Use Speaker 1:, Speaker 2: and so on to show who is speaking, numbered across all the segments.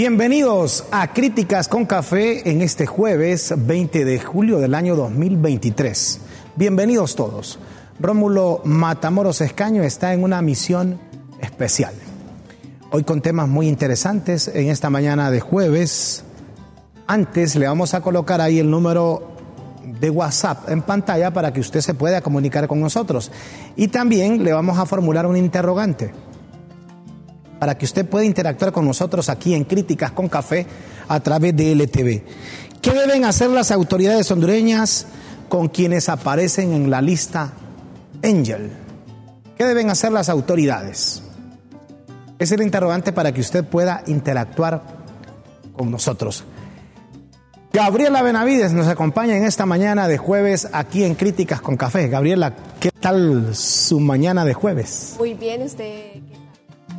Speaker 1: Bienvenidos a Críticas con Café en este jueves 20 de julio del año 2023. Bienvenidos todos. Rómulo Matamoros Escaño está en una misión especial. Hoy con temas muy interesantes en esta mañana de jueves. Antes le vamos a colocar ahí el número de WhatsApp en pantalla para que usted se pueda comunicar con nosotros. Y también le vamos a formular un interrogante para que usted pueda interactuar con nosotros aquí en Críticas con Café a través de LTV. ¿Qué deben hacer las autoridades hondureñas con quienes aparecen en la lista Angel? ¿Qué deben hacer las autoridades? Es el interrogante para que usted pueda interactuar con nosotros. Gabriela Benavides nos acompaña en esta mañana de jueves aquí en Críticas con Café. Gabriela, ¿qué tal su mañana de jueves?
Speaker 2: Muy bien, usted.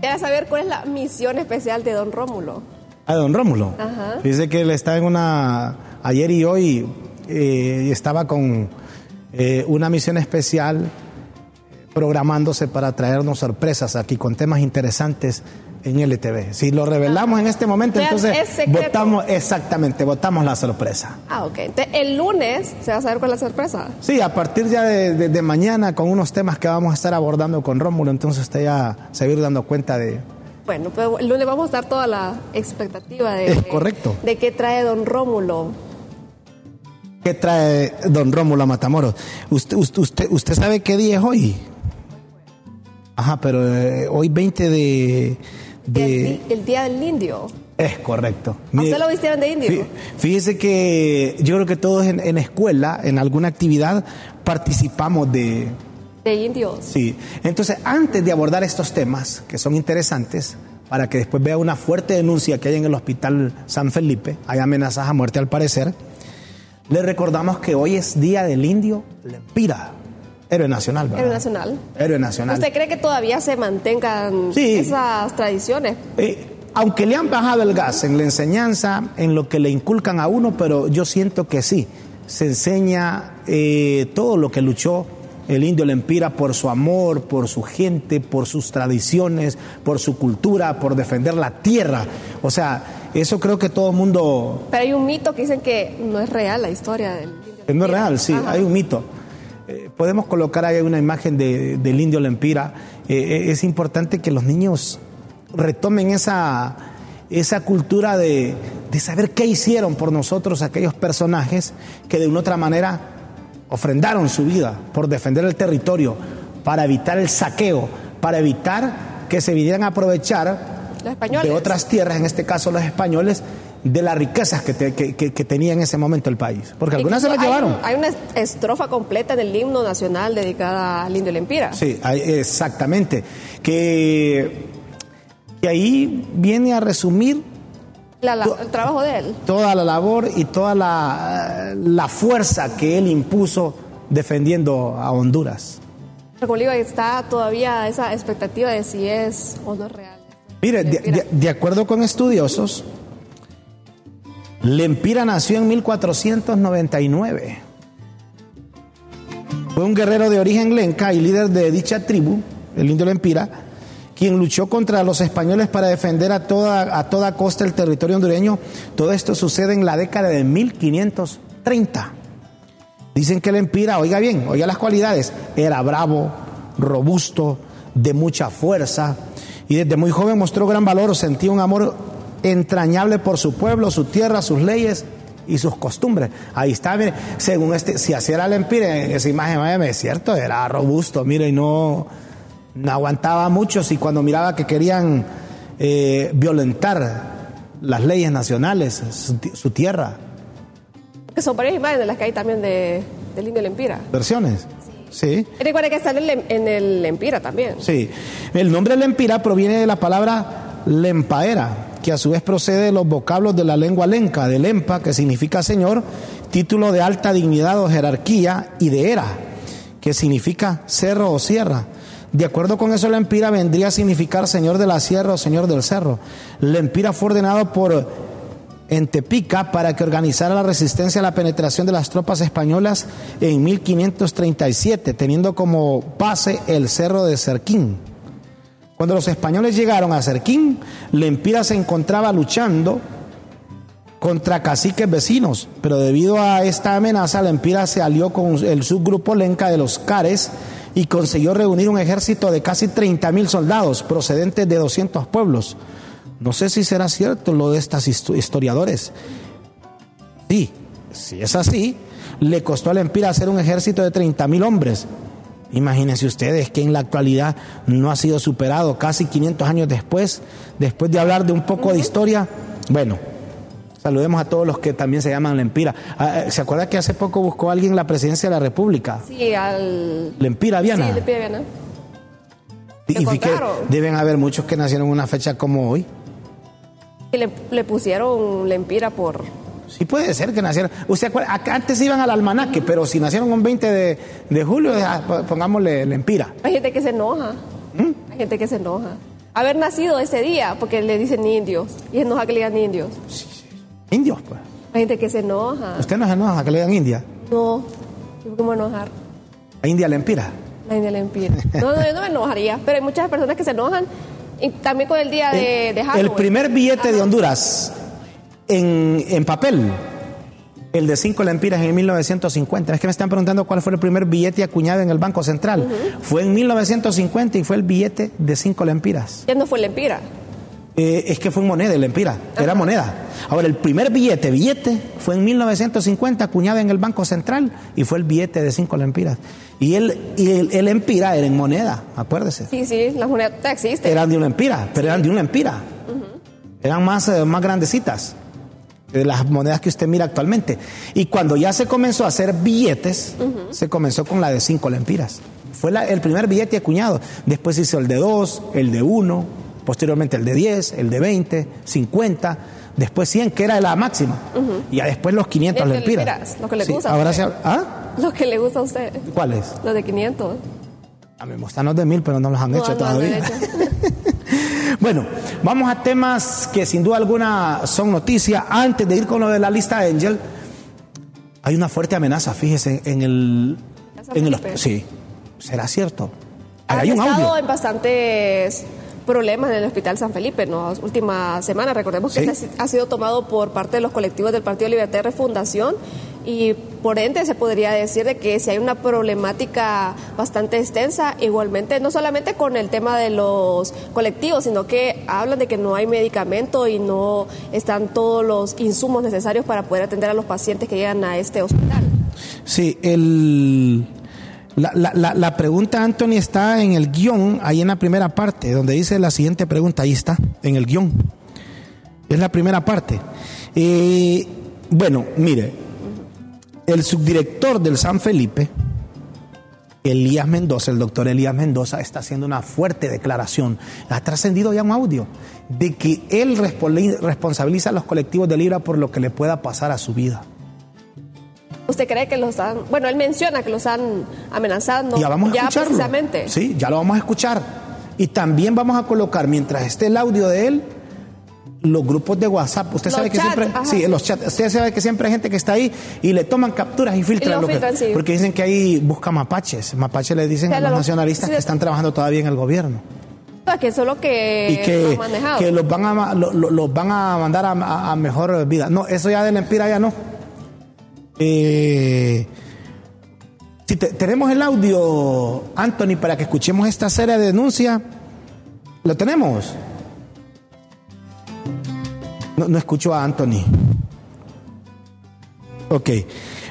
Speaker 2: Quería saber cuál es la misión especial de don Rómulo.
Speaker 1: A don Rómulo.
Speaker 2: Ajá.
Speaker 1: Dice que él está en una. Ayer y hoy eh, estaba con eh, una misión especial eh, programándose para traernos sorpresas aquí con temas interesantes en LTV. Si lo revelamos en este momento, entonces votamos exactamente, votamos la sorpresa.
Speaker 2: Ah, ok. Entonces, el lunes se va a saber cuál es la sorpresa.
Speaker 1: Sí, a partir ya de, de- de mañana con unos temas que vamos a estar abordando con Rómulo, entonces usted ya se va a ir dando cuenta de,
Speaker 2: Bueno, pues el lunes vamos a dar toda la expectativa de,
Speaker 1: Es correcto.
Speaker 2: de qué trae don Rómulo.
Speaker 1: ¿Qué trae don Rómulo a Matamoros? ¿Usted, usted, usted, usted sabe qué día es hoy? Ajá, pero eh, hoy 20 de... de-
Speaker 2: El, día del indio.
Speaker 1: Es correcto.
Speaker 2: ¿A usted lo vistieron de indio?
Speaker 1: fí- Fíjese que yo creo que todos en, en escuela, en alguna actividad, participamos de...
Speaker 2: De indios.
Speaker 1: Sí. Entonces, antes de abordar estos temas, que son interesantes, para que después vea una fuerte denuncia que hay en el Hospital San Felipe, hay amenazas a muerte al parecer, le recordamos que hoy es Día del Indio Lempira, héroe nacional, ¿verdad?
Speaker 2: Héroe nacional.
Speaker 1: Héroe nacional.
Speaker 2: ¿Usted cree que todavía se mantengan
Speaker 1: Sí.
Speaker 2: esas tradiciones?
Speaker 1: Eh, aunque le han bajado el gas en la enseñanza, en lo que le inculcan a uno, pero yo siento que sí, se enseña eh, todo lo que luchó el indio Lempira por su amor, por su gente, por sus tradiciones, por su cultura, por defender la tierra. O sea, eso creo que todo el mundo...
Speaker 2: Pero hay un mito que dicen que no es real la historia del
Speaker 1: No es real, sí,
Speaker 2: Ajá.
Speaker 1: hay un mito. Podemos colocar ahí una imagen de- del indio Lempira. Eh, eh, es importante que los niños retomen esa, esa cultura de, de saber qué hicieron por nosotros aquellos personajes que de una otra manera ofrendaron su vida por defender el territorio, para evitar el saqueo, para evitar que se vinieran a aprovechar de otras tierras, en este caso los españoles, de las riquezas que, te- que- que- que tenía en ese momento el país. Porque algunas se las
Speaker 2: hay
Speaker 1: llevaron.
Speaker 2: Hay, una estrofa completa del himno nacional dedicada al indio Lempira.
Speaker 1: Sí, hay- exactamente. Que, que ahí viene a resumir
Speaker 2: La- la- el trabajo de él.
Speaker 1: toda la labor y toda la, la fuerza que él impuso defendiendo a Honduras.
Speaker 2: Digo, está todavía esa expectativa de si es o no es real.
Speaker 1: Mire, de, de- de acuerdo con estudiosos, Lempira nació en 1499. Fue un guerrero de origen lenca y líder de dicha tribu, el indio Lempira, quien luchó contra los españoles para defender a toda, a toda costa el territorio hondureño. Todo esto sucede en la década de 1530. Dicen que Lempira, oiga bien, oiga las cualidades, era bravo, robusto, de mucha fuerza y desde muy joven mostró gran valor, sentía un amor entrañable por su pueblo, su tierra, sus leyes y sus costumbres. Ahí está, mire, según este, si así era Lempira, en esa imagen, es cierto, era robusto, mire, y no, no aguantaba mucho, y cuando miraba que querían eh, violentar las leyes nacionales, su, su tierra.
Speaker 2: Que son varias imágenes las que hay también de, del indio Lempira.
Speaker 1: ¿Versiones? Sí.
Speaker 2: Y recuerda que está en el, en el Lempira también.
Speaker 1: Sí. El nombre Lempira proviene de la palabra lempaera, que a su vez procede de los vocablos de la lengua lenca, de lempa, que significa señor, título de alta dignidad o jerarquía, y de era, que significa cerro o sierra. De acuerdo con eso, Lempira vendría a significar señor de la sierra o señor del cerro. Lempira fue ordenado por Entepica para que organizara la resistencia a la penetración de las tropas españolas en 1537, teniendo como base el cerro de Cerquín. Cuando los españoles llegaron a Cerquín, Lempira se encontraba luchando contra caciques vecinos, pero debido a esta amenaza, Lempira se alió con el subgrupo lenca de los Cares y consiguió reunir un ejército de casi 30 mil soldados procedentes de 200 pueblos. No sé si será cierto lo de estos historiadores. Sí, si es así, le costó a Lempira hacer un ejército de 30 mil hombres. Imagínense ustedes que en la actualidad no ha sido superado casi 500 años después, después de hablar de un poco de historia. Bueno, saludemos a todos los que también se llaman Lempira. Ah, ¿Se acuerda que hace poco buscó alguien la presidencia de la República?
Speaker 2: Sí, al...
Speaker 1: Lempira Viana.
Speaker 2: Sí, Lempira Viana.
Speaker 1: Y, y que deben haber muchos que nacieron en una fecha como hoy.
Speaker 2: Y le, le pusieron Lempira por,
Speaker 1: Sí puede ser que nacieron. Usted acá antes iban al almanaque, pero si nacieron un 20 de, de julio, pongámosle lempira.
Speaker 2: Hay gente que se enoja.
Speaker 1: ¿Mm?
Speaker 2: Hay gente que se enoja. Haber nacido ese día, porque le dicen indios. Y se enoja que le digan indios.
Speaker 1: Indios, pues.
Speaker 2: Hay gente que se enoja.
Speaker 1: ¿Usted no se enoja que le digan india?
Speaker 2: No. ¿Yo ¿Cómo enojar?
Speaker 1: ¿A india lempira?
Speaker 2: La india lempira. No, no, yo no me enojaría. Pero hay muchas personas que se enojan. Y también con el día de, de Halloween.
Speaker 1: El primer billete de Honduras en, en papel, el de 5 lempiras en 1950. Es que me están preguntando cuál fue el primer billete acuñado en el Banco Central. Fue en 1950 y fue el billete de 5 lempiras.
Speaker 2: Ya no fue lempira.
Speaker 1: Eh, es que fue moneda, el lempira, era moneda. Ahora, el primer billete, billete, fue en 1950 acuñado en el Banco Central y fue el billete de 5 lempiras. Y el, y el, el empira era en moneda, acuérdese.
Speaker 2: Sí, sí, las monedas existen.
Speaker 1: Eran de una empira, pero eran de una empira. Eran más, eh, más grandecitas de las monedas que usted mira actualmente. Y cuando ya se comenzó a hacer billetes, se comenzó con la de 5 lempiras. Fue la- el primer billete acuñado. Después hizo el de 2, el de 1, posteriormente el de 10, el de 20, 50, después 100, que era la máxima. Y ya después los 500
Speaker 2: El
Speaker 1: lempiras.
Speaker 2: lo que le
Speaker 1: Sí,
Speaker 2: gusta a
Speaker 1: ahora
Speaker 2: usted.
Speaker 1: se- ¿Ah?
Speaker 2: Lo que le gusta a usted.
Speaker 1: ¿Cuáles?
Speaker 2: Los de 500.
Speaker 1: A mí me gustan los de 1000, pero no los han
Speaker 2: No,
Speaker 1: hecho
Speaker 2: no, no han
Speaker 1: todavía.
Speaker 2: hecho.
Speaker 1: Bueno, vamos a temas que sin duda alguna son noticia. Antes de ir con lo de la lista Angel, hay una fuerte amenaza, fíjese, en el... En el sí, ¿será cierto? Hay un
Speaker 2: estado
Speaker 1: audio.
Speaker 2: en bastantes problemas en el Hospital San Felipe en las últimas semanas. Recordemos que
Speaker 1: Sí.
Speaker 2: este ha sido tomado por parte de los colectivos del Partido Libertad y Refundación y por ende se podría decir de que si hay una problemática bastante extensa, igualmente no solamente con el tema de los colectivos, sino que hablan de que no hay medicamento y no están todos los insumos necesarios para poder atender a los pacientes que llegan a este hospital.
Speaker 1: Sí, el... La, la- la- la pregunta, Anthony, está en el guion, ahí en la primera parte, donde dice la siguiente pregunta, ahí está, en el guion. Es la primera parte. Eh, bueno, mire, el subdirector del San Felipe, Elías Mendoza, el doctor Elías Mendoza, está haciendo una fuerte declaración. Ha trascendido ya un audio de que él responsabiliza a los colectivos de Libra por lo que le pueda pasar a su vida.
Speaker 2: ¿Usted cree que los han, bueno, él menciona que los han amenazado
Speaker 1: ya vamos a
Speaker 2: ya
Speaker 1: escucharlo.
Speaker 2: precisamente?
Speaker 1: Sí, ya lo vamos a escuchar. Y también vamos a colocar, mientras esté el audio de él, los grupos de WhatsApp. Usted
Speaker 2: Los
Speaker 1: sabe que siempre,
Speaker 2: ajá.
Speaker 1: sí, los chats. Usted sabe que siempre hay gente que está ahí y le toman capturas y filtran
Speaker 2: lo
Speaker 1: lo que-
Speaker 2: sí.
Speaker 1: porque dicen que ahí busca mapaches. Mapaches le dicen a los
Speaker 2: lo-
Speaker 1: nacionalistas
Speaker 2: sí,
Speaker 1: que están trabajando todavía en el gobierno
Speaker 2: Que eso es lo que,
Speaker 1: y que, los van a los van a mandar a, a- a mejor vida. No, eso ya de la empira ya no. Eh, si te- tenemos el audio, Anthony, para que escuchemos esta serie de denuncias, ¿lo tenemos? No, no escucho a Anthony. Ok.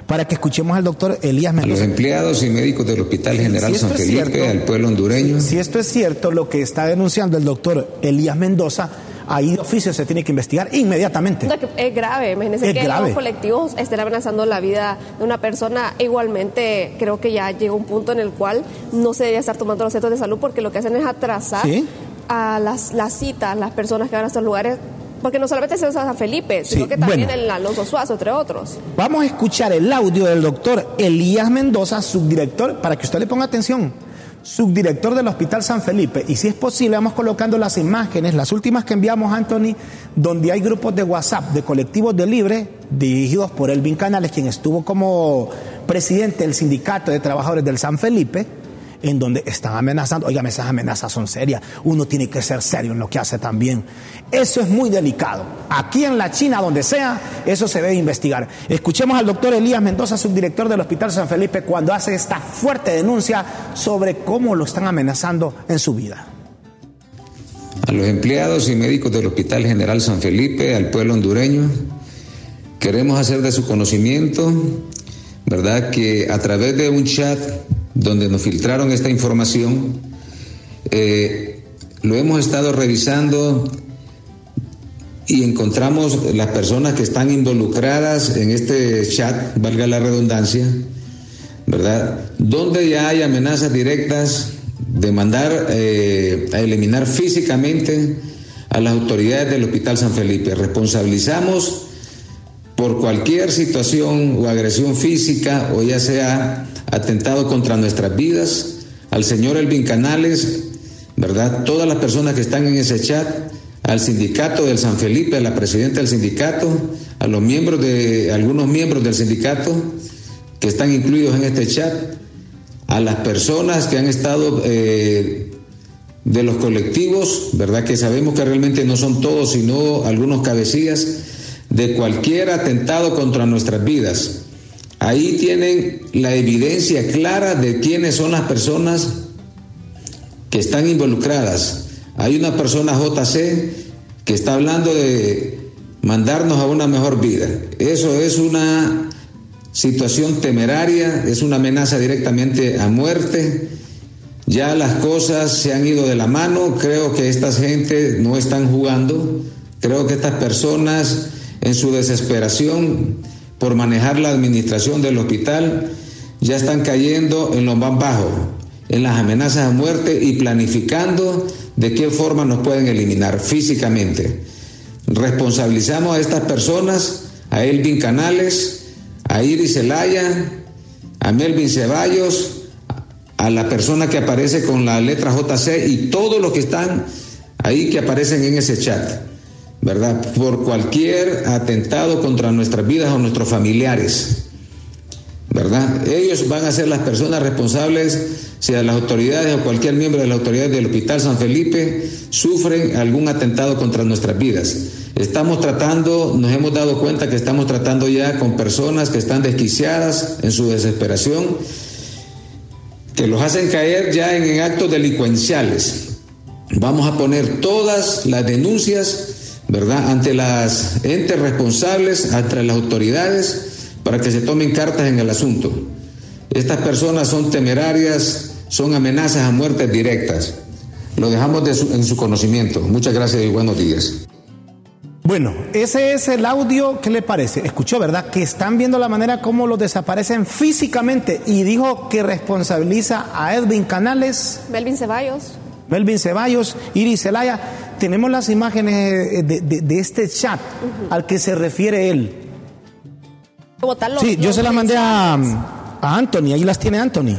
Speaker 1: para que escuchemos al doctor Elías Mendoza.
Speaker 3: A los empleados y médicos del Hospital General San Felipe, al pueblo hondureño.
Speaker 1: Si esto es cierto, lo que está denunciando el doctor Elías Mendoza, ahí de oficio se tiene que investigar inmediatamente.
Speaker 2: es grave, imagínense que los colectivos estén amenazando la vida de una persona. Igualmente, creo que ya llega un punto en el cual no se debe estar tomando los centros de salud porque lo que hacen es atrasar a las, las citas, las personas que van a estos lugares porque no solamente es en San Felipe, sino que también en Alonso Suazo, entre otros.
Speaker 1: Vamos a escuchar el audio del doctor Elías Mendoza, subdirector, para que usted le ponga atención, subdirector del Hospital San Felipe. Y si es posible, vamos colocando las imágenes, las últimas que enviamos, Anthony, donde hay grupos de WhatsApp de colectivos de libre dirigidos por Elvin Canales, quien estuvo como presidente del Sindicato de Trabajadores del San Felipe en donde están amenazando. Oigan, esas amenazas son serias. Uno tiene que ser serio en lo que hace también. Eso es muy delicado. Aquí en la China, donde sea, eso se debe investigar. Escuchemos al doctor Elías Mendoza, subdirector del Hospital San Felipe, cuando hace esta fuerte denuncia sobre cómo lo están amenazando en su vida.
Speaker 3: A los empleados y médicos del Hospital General San Felipe, al pueblo hondureño, queremos hacer de su conocimiento, ¿verdad?, que a través de un chat donde nos filtraron esta información. Eh, lo hemos estado revisando y encontramos las personas que están involucradas en este chat, valga la redundancia, ¿verdad? Donde ya hay amenazas directas de mandar eh, a eliminar físicamente a las autoridades del Hospital San Felipe. Responsabilizamos por cualquier situación o agresión física o ya sea atentado contra nuestras vidas, al señor Elvin Canales, ¿verdad? Todas las personas que están en ese chat, al sindicato del San Felipe, a la presidenta del sindicato, a los miembros de, algunos miembros del sindicato que están incluidos en este chat, a las personas que han estado eh, de los colectivos, ¿verdad? Que sabemos que realmente no son todos, sino algunos cabecillas de cualquier atentado contra nuestras vidas. Ahí tienen la evidencia clara de quiénes son las personas que están involucradas. Hay una persona JC que está hablando de mandarnos a una mejor vida. Eso es una situación temeraria, es una amenaza directamente a muerte. Ya las cosas se han ido de la mano, creo que estas gente no están jugando, creo que estas personas en su desesperación por manejar la administración del hospital, ya están cayendo en lo más bajo, en las amenazas a muerte y planificando de qué forma nos pueden eliminar físicamente. Responsabilizamos a estas personas, a Elvin Canales, a Iris Zelaya, a Melvin Ceballos, a la persona que aparece con la letra JC y todos los que están ahí que aparecen en ese chat. ¿Verdad? Por cualquier atentado contra nuestras vidas o nuestros familiares, ¿verdad? Ellos van a ser las personas responsables si a las autoridades o cualquier miembro de las autoridades del Hospital San Felipe sufren algún atentado contra nuestras vidas. Estamos tratando, nos hemos dado cuenta que estamos tratando ya con personas que están desquiciadas en su desesperación, que los hacen caer ya en actos delincuenciales. Vamos a poner todas las denuncias ¿verdad? Ante las entes responsables, ante las autoridades, para que se tomen cartas en el asunto. Estas personas son temerarias, son amenazas a muertes directas. Lo dejamos en su conocimiento. Muchas gracias y buenos días.
Speaker 1: Bueno, ese es el audio, ¿qué le parece? Escuchó, ¿verdad? Que están viendo la manera como los desaparecen físicamente y dijo que responsabiliza a Edwin Canales.
Speaker 2: Melvin Ceballos.
Speaker 1: Melvin Ceballos, Iris Zelaya, tenemos las imágenes de, este chat al que se refiere él. sí, yo se las mandé a, Anthony, ahí las tiene Anthony.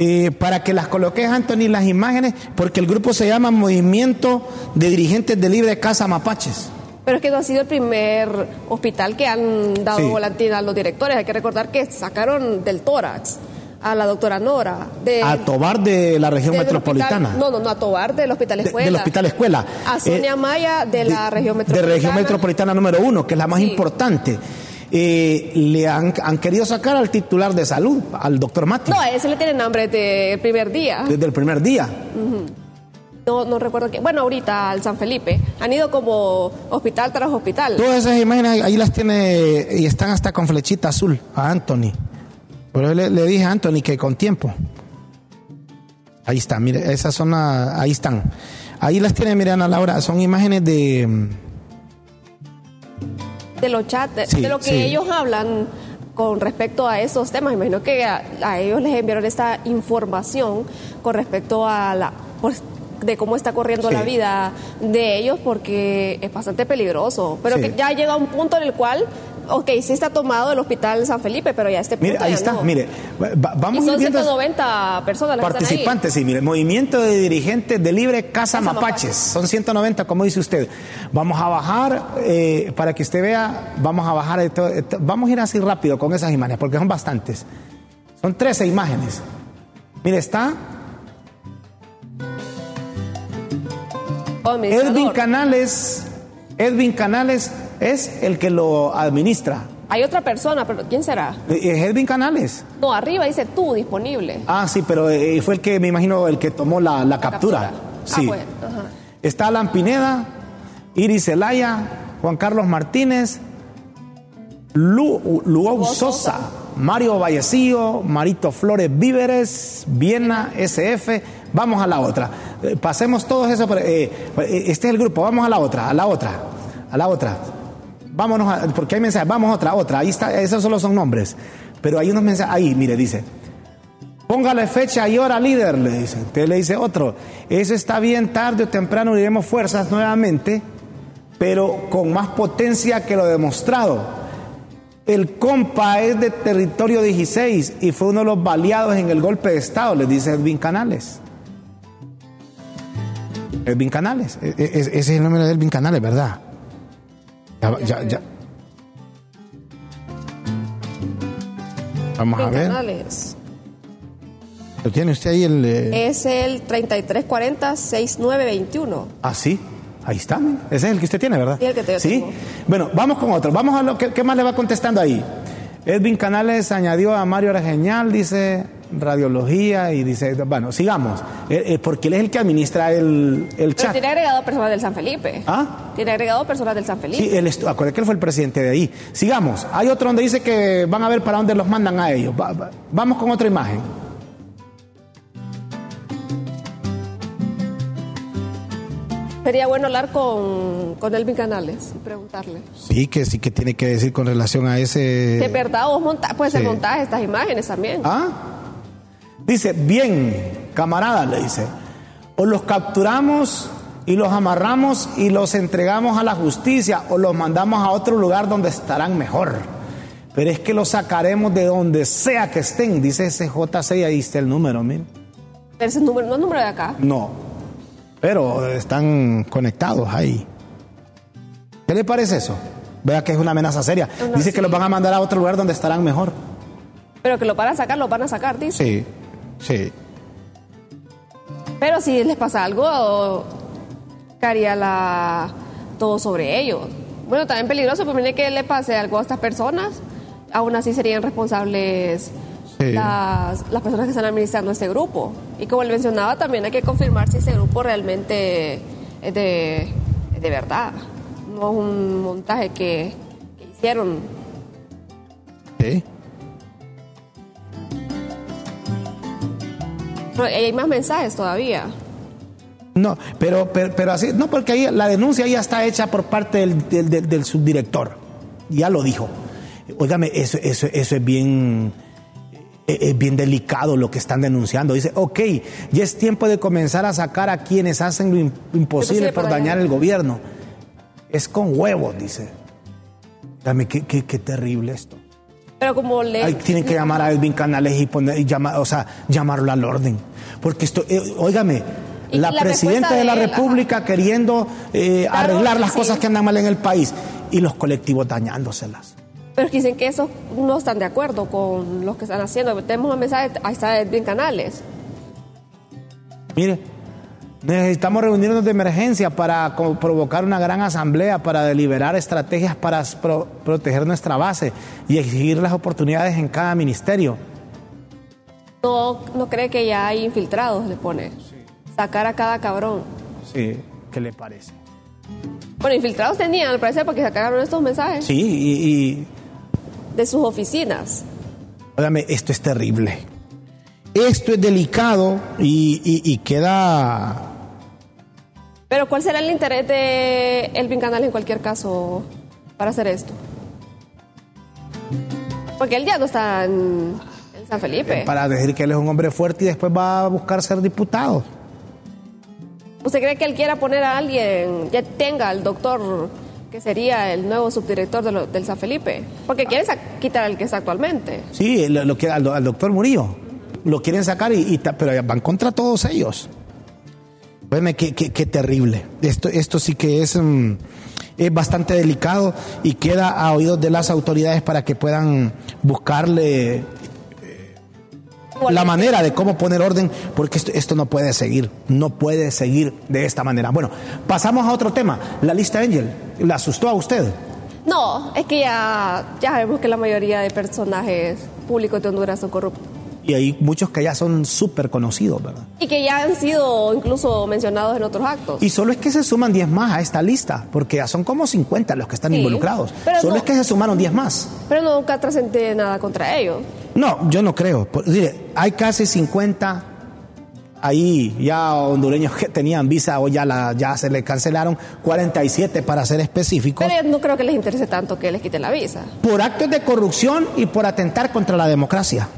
Speaker 1: Eh, para que las coloques, Anthony, las imágenes, porque el grupo se llama Movimiento de Dirigentes de Libre Casa Mapaches.
Speaker 2: Pero es que no ha sido el primer hospital que han dado volantina a los directores. Hay que recordar que sacaron del tórax a la doctora Nora.
Speaker 1: De, a Tobar de la región metropolitana.
Speaker 2: no, no, no, a Tobar del Hospital Escuela.
Speaker 1: del Hospital Escuela.
Speaker 2: A Sonia eh, Maya de la región metropolitana.
Speaker 1: De región metropolitana número uno, que es la más importante. Eh, le han, querido sacar al titular de salud, al doctor Mati.
Speaker 2: No, a ese le tienen hambre desde el primer día.
Speaker 1: Desde el primer día.
Speaker 2: No, no recuerdo que. Bueno, ahorita al San Felipe. Han ido como hospital tras hospital.
Speaker 1: Todas esas imágenes ahí las tiene y están hasta con flechita azul a Anthony. Pero le, le dije a Anthony que con tiempo. Ahí está, mire, esas son, la- ahí están. Ahí las tiene, mire, Ana Laura, son imágenes de...
Speaker 2: de los chats, de,
Speaker 1: Sí,
Speaker 2: de lo que
Speaker 1: sí.
Speaker 2: ellos hablan con respecto a esos temas. Imagino que a, a ellos les enviaron esta información con respecto a la pues, de cómo está corriendo
Speaker 1: Sí.
Speaker 2: la vida de ellos porque es bastante peligroso. Pero
Speaker 1: Sí.
Speaker 2: que ya llega un punto en el cual, ok, sí está tomado el hospital San Felipe, pero ya este punto
Speaker 1: Mire, ahí está,
Speaker 2: no.
Speaker 1: mire, va-
Speaker 2: Y
Speaker 1: vamos a
Speaker 2: son
Speaker 1: ir viendo
Speaker 2: 190 personas las que están ahí.
Speaker 1: participantes, sí, mire, movimiento de dirigentes de Libre Casa
Speaker 2: Casa
Speaker 1: Mapaches,
Speaker 2: Mapaches.
Speaker 1: son 190, como dice usted. Vamos a bajar, eh, para que usted vea, vamos a bajar, vamos a ir así rápido con esas imágenes, porque son bastantes. Son 13 imágenes. Mire, está
Speaker 2: Oh.
Speaker 1: Edwin Canales, Edwin Canales es el que lo administra.
Speaker 2: Hay otra persona, pero ¿quién será?
Speaker 1: Eh, Es Edwin Canales.
Speaker 2: No, arriba dice tú disponible.
Speaker 1: Ah, sí, pero eh, fue el que me imagino el que tomó la, la captura.
Speaker 2: captura.
Speaker 1: Sí.
Speaker 2: Ah, ajá.
Speaker 1: Está Alan Pineda, Iris Zelaya, Juan Carlos Martínez, Lu, Luau Sosa, Mario Vallecillo, Marito Flores Víveres, Viena SF. Vamos a la otra. Eh, pasemos todos eso. pero, eh, eh, este es el grupo. Vamos a la otra, a la otra, a la otra. Vámonos, a- porque hay mensajes. Vamos otra, otra. Ahí está, esos solo son nombres. Pero hay unos mensajes. Ahí, mire, dice. Póngale fecha y hora, líder, le dice. Usted le dice otro. Eso está bien, tarde o temprano uniremos fuerzas nuevamente, pero con más potencia que lo demostrado. El compa es de territorio 16 y fue uno de los baleados en el golpe de Estado, le dice Edwin Canales. Edwin Canales, e- e- ese es el nombre de Edwin Canales, ¿verdad? Ya, ya, ya. Vamos a ver.
Speaker 2: canales.
Speaker 1: ¿Lo tiene usted ahí el... eh?
Speaker 2: Es el 3340-6921.
Speaker 1: Ah, sí. Ahí está. Ese es el que usted tiene, ¿verdad?
Speaker 2: Sí, el que yo
Speaker 1: ¿Sí?
Speaker 2: tengo.
Speaker 1: Bueno, vamos con otro. Vamos a lo que ¿qué más le va contestando ahí. Edwin Canales añadió a Mario era genial, dice radiología y dice, bueno, sigamos. Eh, eh, porque él es el que administra el, el
Speaker 2: Pero
Speaker 1: chat.
Speaker 2: tiene agregado personas del San Felipe.
Speaker 1: ¿Ah?
Speaker 2: Tiene agregado personas del San Felipe.
Speaker 1: Sí, él acuérdate que él fue el presidente de ahí. Sigamos. Hay otro donde dice que van a ver para dónde los mandan a ellos. Va- va- vamos con otra imagen.
Speaker 2: Sería bueno hablar con, con Elvin Canales y preguntarle.
Speaker 1: Sí, que sí que tiene que decir con relación a ese...
Speaker 2: Es verdad o monta puede ser
Speaker 1: sí.
Speaker 2: montaje estas imágenes también.
Speaker 1: ¿Ah? Dice, bien, camarada, le dice, o los capturamos y los amarramos y los entregamos a la justicia o los mandamos a otro lugar donde estarán mejor. Pero es que los sacaremos de donde sea que estén, dice ese JC, ahí está el número, mire.
Speaker 2: Pero ese número, no es número de acá.
Speaker 1: No, pero están conectados ahí. ¿Qué le parece eso? Vea que es una amenaza seria. Dice que los van a mandar a otro lugar donde estarán mejor.
Speaker 2: Pero que lo van a sacar, lo van a sacar, dice.
Speaker 1: Sí, sí.
Speaker 2: Pero si les pasa algo, caería la, todo sobre ellos. Bueno, también peligroso, porque mire que le pase algo a estas personas, aún así serían responsables
Speaker 1: Sí.
Speaker 2: las, las personas que están administrando este grupo. Y como le mencionaba, también hay que confirmar si ese grupo realmente es de, es de verdad. No es un montaje que, que hicieron.
Speaker 1: Sí.
Speaker 2: Hay más mensajes todavía.
Speaker 1: No, pero, pero, pero así, no, porque ahí la denuncia ya está hecha por parte del, del- del- del subdirector. Ya lo dijo. Óigame, eso, eso, eso es bien, eh, es bien delicado lo que están denunciando. Dice, ok, ya es tiempo de comenzar a sacar a quienes hacen lo im- imposible por dañar el gobierno. Es con huevos, dice. Dame, qué, qué, qué terrible esto.
Speaker 2: Pero como le...
Speaker 1: Tienen que llamar a Edwin Canales y poner, y llamar, o sea, llamarlo al orden. Porque esto, eh, óigame, la,
Speaker 2: la
Speaker 1: presidenta de la
Speaker 2: él,
Speaker 1: República queriendo eh,
Speaker 2: Claro,
Speaker 1: arreglar las
Speaker 2: sí.
Speaker 1: cosas que andan mal en el país y los colectivos dañándoselas.
Speaker 2: Pero dicen que esos no están de acuerdo con lo que están haciendo. Tenemos un mensaje, ahí está Edwin Canales.
Speaker 1: Mire, necesitamos reunirnos de emergencia para provocar una gran asamblea, para deliberar estrategias para pro- proteger nuestra base y exigir las oportunidades en cada ministerio.
Speaker 2: No, no cree que ya hay infiltrados, le pone. Sacar a cada cabrón.
Speaker 1: Sí, ¿qué le parece?
Speaker 2: Bueno, infiltrados tenían, al parecer, porque sacaron estos mensajes
Speaker 1: Sí, y, y
Speaker 2: de sus oficinas.
Speaker 1: óigame, esto es terrible. Esto es delicado y, y- y queda...
Speaker 2: Pero ¿cuál será el interés de Elvin Canales en cualquier caso para hacer esto? Porque él ya no está en, San Felipe.
Speaker 1: Para decir que él es un hombre fuerte y después va a buscar ser diputado.
Speaker 2: ¿Usted cree que él quiera poner a alguien, ya tenga al doctor que sería el nuevo subdirector de lo- del San Felipe? Porque quiere sa- quitar al que está actualmente.
Speaker 1: Sí, lo, lo que, al, al doctor Murillo. Lo quieren sacar, y, y pero van contra todos ellos. Óyeme, qué, qué- qué terrible. Esto, esto sí que es, mm, es bastante delicado y queda a oídos de las autoridades para que puedan buscarle eh, la manera de cómo poner orden, porque esto, esto no puede seguir, no puede seguir de esta manera. Bueno, pasamos a otro tema. La lista Angel, ¿la asustó a usted?
Speaker 2: No, es que ya, ya sabemos que la mayoría de personajes públicos de Honduras son corruptos.
Speaker 1: Y hay muchos que ya son súper conocidos, ¿verdad?
Speaker 2: Y que ya han sido incluso mencionados en otros actos.
Speaker 1: Y solo es que se suman 10 más a esta lista, porque ya son como 50 los que están
Speaker 2: Sí,
Speaker 1: involucrados.
Speaker 2: pero
Speaker 1: Solo
Speaker 2: no-
Speaker 1: es que se sumaron 10 más.
Speaker 2: Pero nunca trascendí nada contra ellos.
Speaker 1: No, yo no creo. Mire, hay casi 50 ahí ya hondureños que tenían visa o ya, la, ya se le cancelaron, 47 para ser específicos,
Speaker 2: Pero no creo que les interese tanto que les quiten la visa.
Speaker 1: por actos de corrupción y por atentar contra la democracia.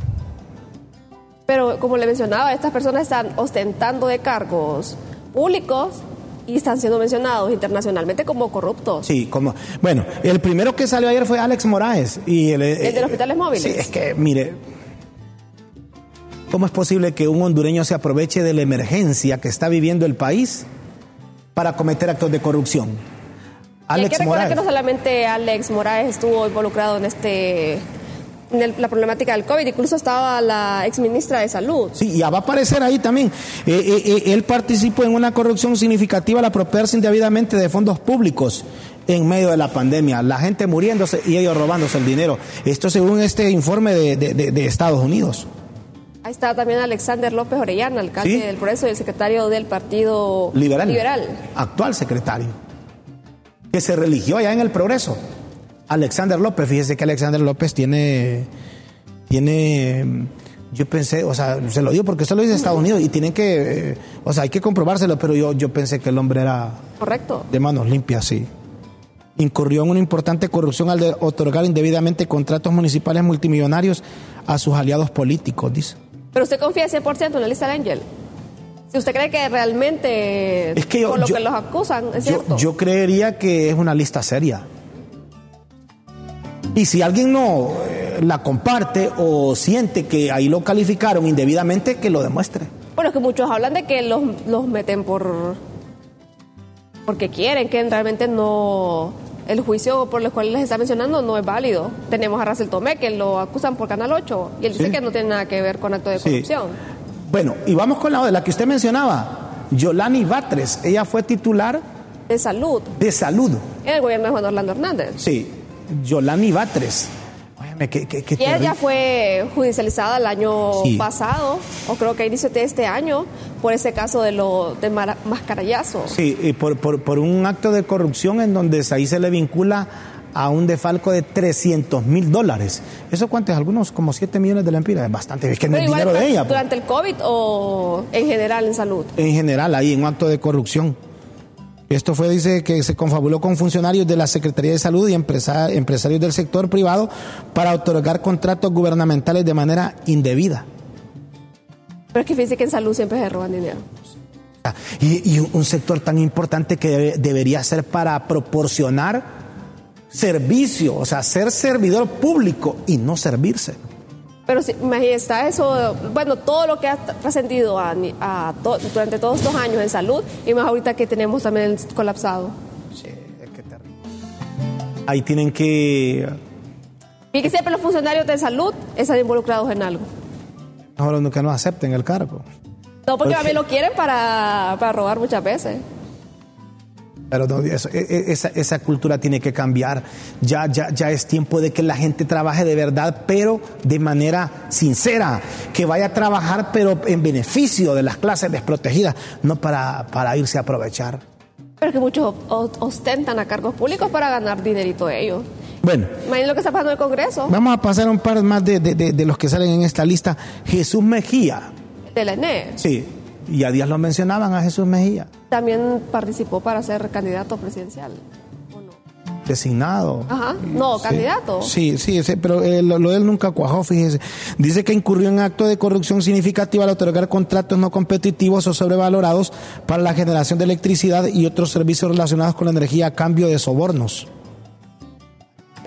Speaker 2: Pero como le mencionaba, estas personas están ostentando de cargos públicos y están siendo mencionados internacionalmente como corruptos.
Speaker 1: Sí, como. Bueno, el primero que salió ayer fue Alex Moraes. Y el,
Speaker 2: ¿El de los hospitales móviles?
Speaker 1: Sí, es que, mire. ¿Cómo es posible que un hondureño se aproveche de la emergencia que está viviendo el país para cometer actos de corrupción?
Speaker 2: y hay
Speaker 1: Alex
Speaker 2: que recordar
Speaker 1: Moraes.
Speaker 2: que no solamente Alex Moraes estuvo involucrado en este el- la problemática del COVID, incluso estaba la exministra de Salud.
Speaker 1: Sí, ya va a aparecer ahí también. Eh, eh, eh, él participó en una corrupción significativa al apropiarse indebidamente de fondos públicos en medio de la pandemia. La gente muriéndose y ellos robándose el dinero. Esto según este informe de, de- de- de Estados Unidos.
Speaker 2: Ahí está también Alexander López Orellana, alcalde
Speaker 1: Sí.
Speaker 2: del Progreso y el secretario del Partido
Speaker 1: Liberal.
Speaker 2: Liberal.
Speaker 1: Actual secretario. Que se religió allá en el progreso. Alexander López, fíjese que Alexander López tiene. Tiene. Yo pensé, o sea, se lo digo porque esto lo dice Estados Unidos y tienen que. eh, o sea, hay que comprobárselo, pero yo, yo pensé que el hombre era
Speaker 2: Correcto.
Speaker 1: de manos limpias, sí. Incurrió en una importante corrupción al de otorgar indebidamente contratos municipales multimillonarios a sus aliados políticos, dice.
Speaker 2: Pero usted confía 100% en la lista de Angel. Si usted cree que realmente
Speaker 1: Es que yo-
Speaker 2: por lo
Speaker 1: yo-
Speaker 2: que los acusan es
Speaker 1: Yo,
Speaker 2: cierto.
Speaker 1: yo creería que es una lista seria. Y si alguien no eh, la comparte o siente que ahí lo calificaron indebidamente, que lo demuestre.
Speaker 2: Bueno, es que muchos hablan de que los, los meten por porque quieren, que realmente no el juicio por el cual les está mencionando no es válido. Tenemos a Russell Tomé que lo acusan por Canal 8 y él dice
Speaker 1: Sí.
Speaker 2: que no tiene nada que ver con acto de
Speaker 1: Sí.
Speaker 2: corrupción.
Speaker 1: Bueno, y vamos con la, la que usted mencionaba, Yolani Batres. Ella fue titular
Speaker 2: De salud
Speaker 1: de salud.
Speaker 2: en el gobierno de Juan Orlando Hernández.
Speaker 1: Sí, Yolani Batres. Óyeme, qué, qué- qué
Speaker 2: Y ella fue judicializada el año
Speaker 1: Sí.
Speaker 2: pasado, o creo que a de este año, por ese caso de lo de mascarallazo.
Speaker 1: Sí, y por, por, por un acto de corrupción en donde ahí se le vincula a un defalco de 300 mil dólares. ¿Eso cuánto es? Algunos como 7 millones de lempiras. Es bastante, es que no es dinero de ella. pues.
Speaker 2: durante el COVID o en general en salud.
Speaker 1: En general, ahí en un acto de corrupción. Esto fue, dice, que se confabuló con funcionarios de la Secretaría de Salud y empresa- empresarios del sector privado para otorgar contratos gubernamentales de manera indebida.
Speaker 2: Pero es que fíjese que en salud siempre se roban dinero.
Speaker 1: Y, y un sector tan importante que debe- debería ser para proporcionar servicio, o sea, ser servidor público y no servirse.
Speaker 2: Pero si, imagínese, está eso, bueno, todo lo que ha trascendido a, a to- durante todos estos años en salud y más ahorita que tenemos también el colapsado.
Speaker 1: Ahí tienen que,
Speaker 2: Y que siempre los funcionarios de salud están involucrados en algo.
Speaker 1: mejor que no acepten el cargo.
Speaker 2: No, porque
Speaker 1: Porque-
Speaker 2: también lo quieren para, para robar muchas veces.
Speaker 1: Pero no, eso- e- e- esa, esa cultura tiene que cambiar. Ya, ya, ya es tiempo de que la gente trabaje de verdad, pero de manera sincera. Que vaya a trabajar, pero en beneficio de las clases desprotegidas, no para, para irse a aprovechar.
Speaker 2: Pero que muchos ostentan a cargos públicos para ganar dinerito ellos.
Speaker 1: Bueno,
Speaker 2: Imagínate lo que está pasando en el Congreso
Speaker 1: vamos a pasar un par más de, de- de- de los que salen en esta lista. Jesús Mejía.
Speaker 2: de la ENE.
Speaker 1: Sí, y a días lo mencionaban a Jesús Mejía.
Speaker 2: También participó para ser candidato presidencial. ¿o no?
Speaker 1: Designado.
Speaker 2: Ajá. No,
Speaker 1: Sí.
Speaker 2: candidato.
Speaker 1: Sí, sí, sí, pero eh, lo, lo de él nunca cuajó, fíjese. Dice que incurrió en acto de corrupción significativa al otorgar contratos no competitivos o sobrevalorados para la generación de electricidad y otros servicios relacionados con la energía a cambio de sobornos.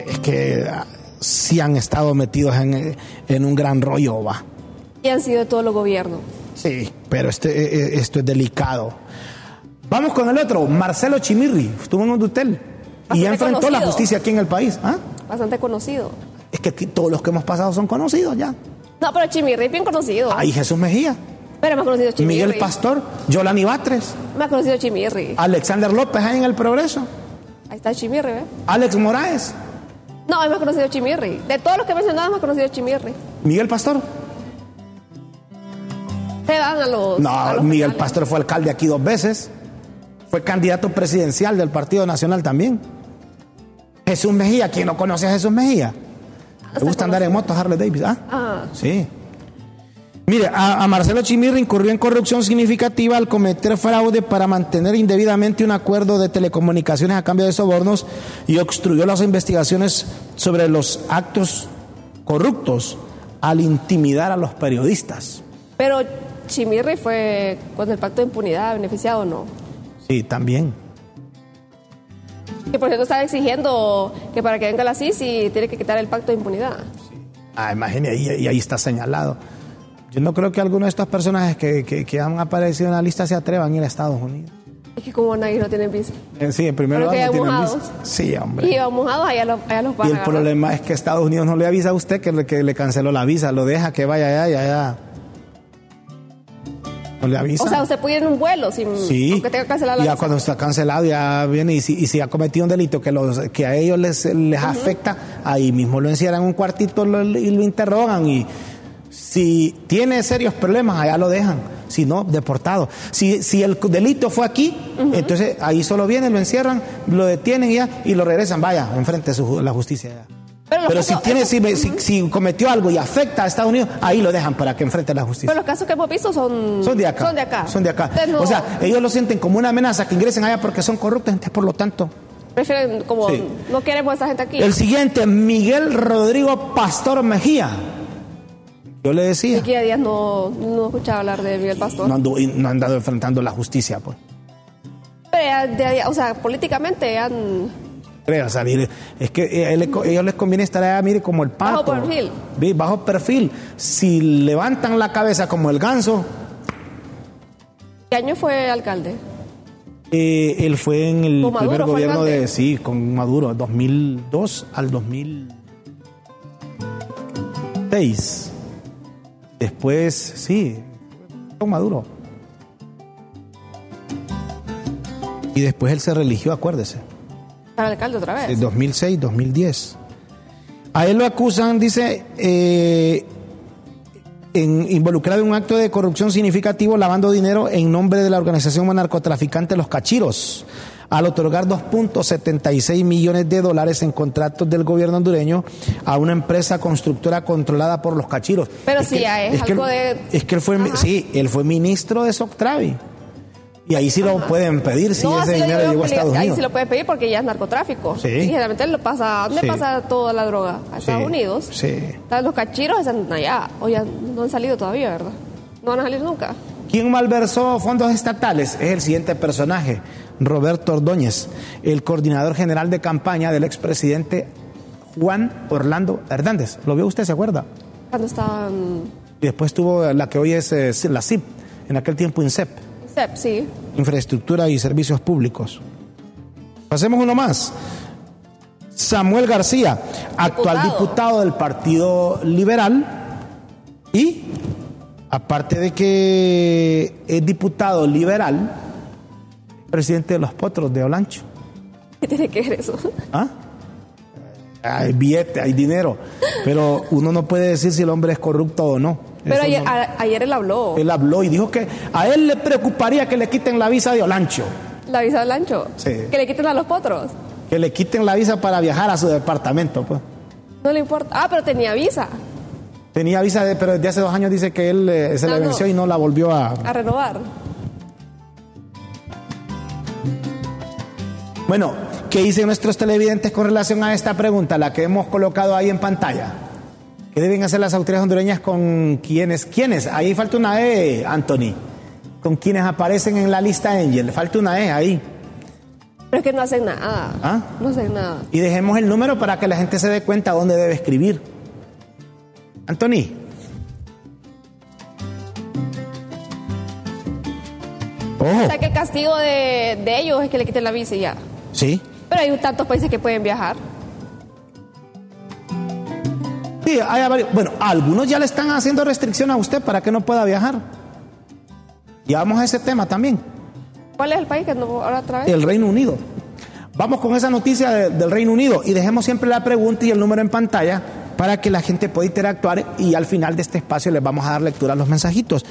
Speaker 1: Es que ah, sí han estado metidos en, eh, en un gran rollo, va.
Speaker 2: Y han sido de todos los gobiernos.
Speaker 1: Sí, pero este, eh, eh, esto es delicado. Vamos con el otro, Marcelo Chimirri, estuvo en un hotel y
Speaker 2: Bastante
Speaker 1: enfrentó la justicia aquí en el país. ¿Ah?
Speaker 2: Bastante conocido.
Speaker 1: Es que aquí todos los que hemos pasado son conocidos ya.
Speaker 2: No, pero Chimirri es bien conocido.
Speaker 1: Ahí Jesús Mejía,
Speaker 2: Pero más conocido Chimirri.
Speaker 1: Miguel Pastor, Yolani Batres,
Speaker 2: Más conocido Chimirri.
Speaker 1: Alexander López ahí en el Progreso,
Speaker 2: Ahí está Chimirri, ¿ves?
Speaker 1: Alex Moraes,
Speaker 2: No, es más conocido Chimirri. De todos los que he mencionado, es más conocido Chimirri.
Speaker 1: Miguel Pastor.
Speaker 2: Se dan a los. a
Speaker 1: No,
Speaker 2: los
Speaker 1: Miguel. Pastor fue alcalde aquí dos veces. Fue candidato presidencial del Partido Nacional también. Jesús Mejía, ¿quién no conoce a Jesús Mejía? ¿Le
Speaker 2: Está
Speaker 1: gusta andar en moto Harley Davidson? ¿Ah?
Speaker 2: Ah.
Speaker 1: Sí. Mire, a, a Marcelo Chimirri incurrió en corrupción significativa al cometer fraude para mantener indebidamente un acuerdo de telecomunicaciones a cambio de sobornos y obstruyó las investigaciones sobre los actos corruptos al intimidar a los periodistas.
Speaker 2: Pero Chimirri fue con el pacto de impunidad beneficiado o no.
Speaker 1: Sí, también.
Speaker 2: Que por cierto estaba exigiendo que para que venga la CICI tiene que quitar el pacto de impunidad.
Speaker 1: Ah, imagine, y, y ahí está señalado. Yo no creo que alguno de estos personajes que, que- que han aparecido en la lista se atrevan a ir a Estados Unidos.
Speaker 2: Es que como nadie no tiene visa.
Speaker 1: Eh, Sí, en primer lugar no tienen
Speaker 2: mojados.
Speaker 1: visa. Sí, hombre.
Speaker 2: Y mojados, allá los, allá los van
Speaker 1: Y el problema es que Estados Unidos no le avisa a usted que le, que le canceló la visa, lo deja que vaya allá y allá. No le avisa.
Speaker 2: O sea, usted puede ir en un vuelo sin
Speaker 1: sí.
Speaker 2: aunque tenga que cancelar la
Speaker 1: ya
Speaker 2: visa.
Speaker 1: cuando está cancelado ya viene y si, y si ha cometido un delito que, los, que a ellos les, les afecta, ahí mismo lo encierran en un cuartito lo- y lo interrogan y si tiene serios problemas allá lo dejan, si no, deportado. Si, si el delito fue aquí, entonces ahí solo vienen, lo encierran, lo detienen y ya y lo regresan, vaya, enfrente de su- la justicia.
Speaker 2: Pero
Speaker 1: si, tiene, si, me- si- si cometió algo y afecta a Estados Unidos, ahí lo dejan para que enfrente la justicia.
Speaker 2: Pero los casos que hemos visto son,
Speaker 1: Son de acá.
Speaker 2: Son de acá.
Speaker 1: Son de acá.
Speaker 2: No-
Speaker 1: O sea, ellos lo sienten como una amenaza que ingresen allá porque son corruptos, entonces por lo tanto.
Speaker 2: prefieren como
Speaker 1: Sí.
Speaker 2: no queremos a esa gente aquí.
Speaker 1: El siguiente, Miguel Rodrigo Pastor Mejía. Yo le decía,
Speaker 2: Y que a días no, no escuchaba hablar de Miguel Pastor.
Speaker 1: no, ando- no ha andado enfrentando la justicia, pues.
Speaker 2: Pero de o sea, políticamente han
Speaker 1: Salir. Es que a le co- ellos les conviene estar allá, mire, como el pato.
Speaker 2: Bajo perfil.
Speaker 1: Sí, Bajo perfil. Si levantan la cabeza como el ganso,
Speaker 2: ¿Qué año fue alcalde?
Speaker 1: eh, él fue en el
Speaker 2: Maduro
Speaker 1: primer gobierno de, sí, con Maduro, 2002 al 2006. Después, sí, con Maduro. Y después él se religió, acuérdese.
Speaker 2: Para alcalde otra vez.
Speaker 1: En 2006, 2010. A él lo acusan, dice, eh, en, involucrado en un acto de corrupción significativo lavando dinero en nombre de la organización narcotraficante Los Cachiros, al otorgar 2.76 millones de dólares en contratos del gobierno hondureño a una empresa constructora controlada por Los Cachiros.
Speaker 2: Pero sí, ya es
Speaker 1: que
Speaker 2: algo
Speaker 1: él-
Speaker 2: de-
Speaker 1: Es que él fue,
Speaker 2: Ajá.
Speaker 1: sí, él fue ministro de Soctravi. Y ahí sí lo pueden pedir si
Speaker 2: no,
Speaker 1: ese dinero llegó a Estados
Speaker 2: Ahí
Speaker 1: Unidos.
Speaker 2: sí lo puede pedir porque ya es narcotráfico.
Speaker 1: Sí.
Speaker 2: Y generalmente lo pasa, ¿dónde
Speaker 1: Sí.
Speaker 2: pasa toda la droga? A Estados
Speaker 1: Sí,
Speaker 2: Unidos.
Speaker 1: sí.
Speaker 2: Los cachiros están allá. O ya no han salido todavía, ¿verdad? No van a salir nunca.
Speaker 1: ¿Quién malversó fondos estatales? Es el siguiente personaje, Roberto Ordóñez, el coordinador general de campaña del expresidente Juan Orlando Hernández. ¿Lo vio usted, se acuerda?
Speaker 2: Cuando estaban.
Speaker 1: Y después tuvo la que hoy es eh, la CIP, en aquel tiempo INSEP,
Speaker 2: CEP, sí.
Speaker 1: Infraestructura y Servicios Públicos. Pasemos uno más. Samuel García, actual
Speaker 2: Diputado.
Speaker 1: diputado del Partido Liberal y aparte de que es diputado liberal, presidente de los potros de Olancho.
Speaker 2: ¿Qué tiene que ver eso?
Speaker 1: ¿Ah? Hay billete, hay dinero, pero uno no puede decir si el hombre es corrupto o no.
Speaker 2: Pero
Speaker 1: Eso
Speaker 2: ayer,
Speaker 1: no-
Speaker 2: a- ayer él habló.
Speaker 1: Él habló y dijo que a él le preocuparía que le quiten la visa de Olancho,
Speaker 2: La visa del ancho.
Speaker 1: Sí.
Speaker 2: Que le quiten a los potros.
Speaker 1: que le quiten la visa para viajar a su departamento. Pues.
Speaker 2: No le importa. Ah, pero tenía visa
Speaker 1: Tenía visa, de- pero desde hace dos años dice que él eh, se
Speaker 2: No,
Speaker 1: le
Speaker 2: no.
Speaker 1: venció y no la volvió a...
Speaker 2: a renovar.
Speaker 1: Bueno, ¿qué dicen nuestros televidentes con relación a esta pregunta, la que hemos colocado ahí en pantalla? ¿Qué deben hacer las autoridades hondureñas con quienes? ¿Quiénes? Ahí falta una E, Anthony. Con quienes aparecen en la lista Angel. Falta una E ahí.
Speaker 2: Pero es que no hacen nada.
Speaker 1: ¿Ah?
Speaker 2: No hacen nada.
Speaker 1: Y dejemos el número para que la gente se dé cuenta dónde debe escribir. Anthony. Ojo.
Speaker 2: O sea que el castigo de, de ellos es que le quiten la visa y ya.
Speaker 1: Sí.
Speaker 2: Pero hay tantos países que pueden viajar.
Speaker 1: Sí, hay varios. Bueno, algunos ya le están haciendo restricción a usted para que no pueda viajar. Y vamos a ese tema también.
Speaker 2: ¿Cuál es el país que no ahora otra vez?
Speaker 1: El Reino Unido. Vamos con esa noticia de- del Reino Unido y dejemos siempre la pregunta y el número en pantalla para que la gente pueda interactuar y al final de este espacio les vamos a dar lectura a los mensajitos.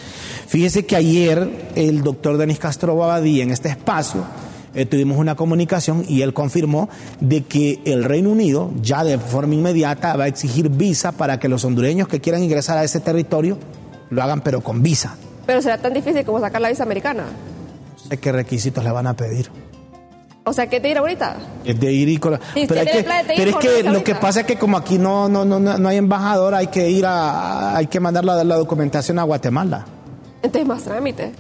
Speaker 1: Fíjese que ayer el doctor Denis Castro Babadí en este espacio eh, tuvimos una comunicación y él confirmó de que el Reino Unido ya de forma inmediata va a exigir visa para que los hondureños que quieran ingresar a ese territorio lo hagan pero con visa.
Speaker 2: Pero será tan difícil como sacar la visa americana.
Speaker 1: No sé qué requisitos le van a pedir.
Speaker 2: O sea, ¿qué te ir ahorita?
Speaker 1: Es de ir y con la-
Speaker 2: Sí,
Speaker 1: pero hay que, es que lo
Speaker 2: ahorita.
Speaker 1: que pasa es que como aquí no no no no no hay embajador hay que ir a hay que mandar la, la documentación a Guatemala
Speaker 2: Entonces más trámite.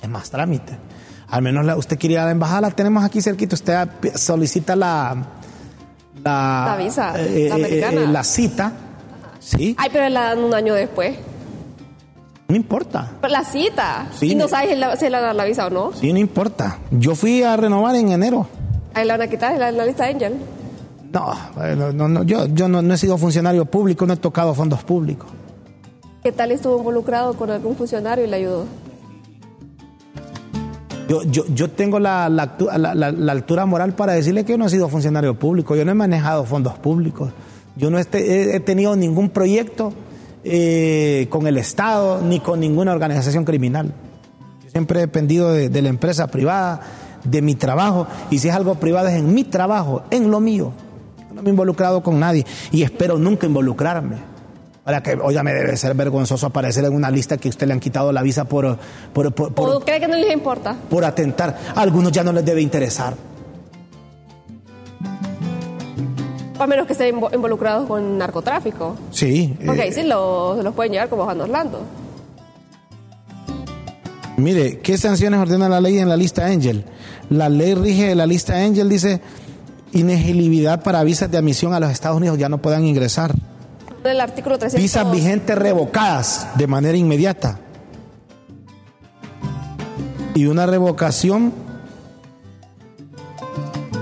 Speaker 1: es más trámite al menos la- usted quiere ir a la embajada la tenemos aquí cerquita usted solicita la la,
Speaker 2: La visa,
Speaker 1: eh,
Speaker 2: la
Speaker 1: eh,
Speaker 2: americana.
Speaker 1: eh, la cita sí
Speaker 2: Ay, pero la dan un año después.
Speaker 1: no importa
Speaker 2: Pero la cita.
Speaker 1: Sí,
Speaker 2: y no sabes si la- si la visa o no.
Speaker 1: sí no importa yo fui a renovar en enero
Speaker 2: Ahí la van a quitar la, la lista Angel.
Speaker 1: no, no, no, yo yo no, no he sido funcionario público no he tocado fondos públicos
Speaker 2: ¿Qué tal estuvo involucrado con algún funcionario y le ayudó?
Speaker 1: Yo, yo, yo tengo la, la, altura moral para decirle que yo no he sido funcionario público, yo no he manejado fondos públicos, yo no este- he, he tenido ningún proyecto eh, con el Estado ni con ninguna organización criminal. Yo siempre he dependido de, de la empresa privada, de mi trabajo, y si es algo privado es en mi trabajo, en lo mío. Yo no me he involucrado con nadie y espero nunca involucrarme. Para que, oiga, me debe ser vergonzoso aparecer en una lista que usted le han quitado la visa por, por, por- por-
Speaker 2: ¿O cree que no les importa?
Speaker 1: por atentar. A algunos ya no les debe interesar.
Speaker 2: A menos que estén invo- involucrados con narcotráfico.
Speaker 1: Sí.
Speaker 2: Porque
Speaker 1: eh,
Speaker 2: ahí sí los, los pueden llevar como Juan Orlando.
Speaker 1: Mire, ¿qué sanciones ordena la ley en la lista Angel? La ley rige la lista Angel, dice inelegibilidad para visas de admisión a los Estados Unidos, ya no puedan ingresar.
Speaker 2: El artículo 300.
Speaker 1: Visas vigentes revocadas de manera inmediata. Y una revocación,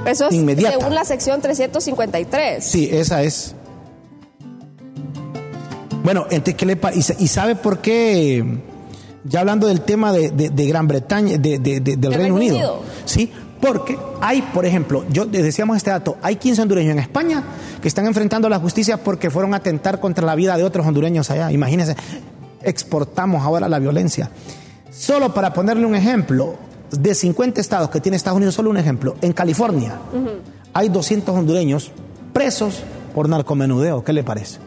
Speaker 2: Eso es
Speaker 1: inmediata.
Speaker 2: según la sección 353.
Speaker 1: sí, esa es. Bueno, entonces, ¿qué le pa- y, sa- y sabe por qué? Ya hablando del tema de, de- de Gran Bretaña, de- de- de- del Reino,
Speaker 2: Reino
Speaker 1: Unido.
Speaker 2: Unido.
Speaker 1: Sí, porque hay, por ejemplo, yo les decíamos este dato, hay 15 hondureños en España que están enfrentando la justicia porque fueron a atentar contra la vida de otros hondureños allá. Imagínense, exportamos ahora la violencia. Solo para ponerle un ejemplo, de 50 estados que tiene Estados Unidos, solo un ejemplo, en California hay 200 hondureños presos por narcomenudeo. ¿Qué le parece?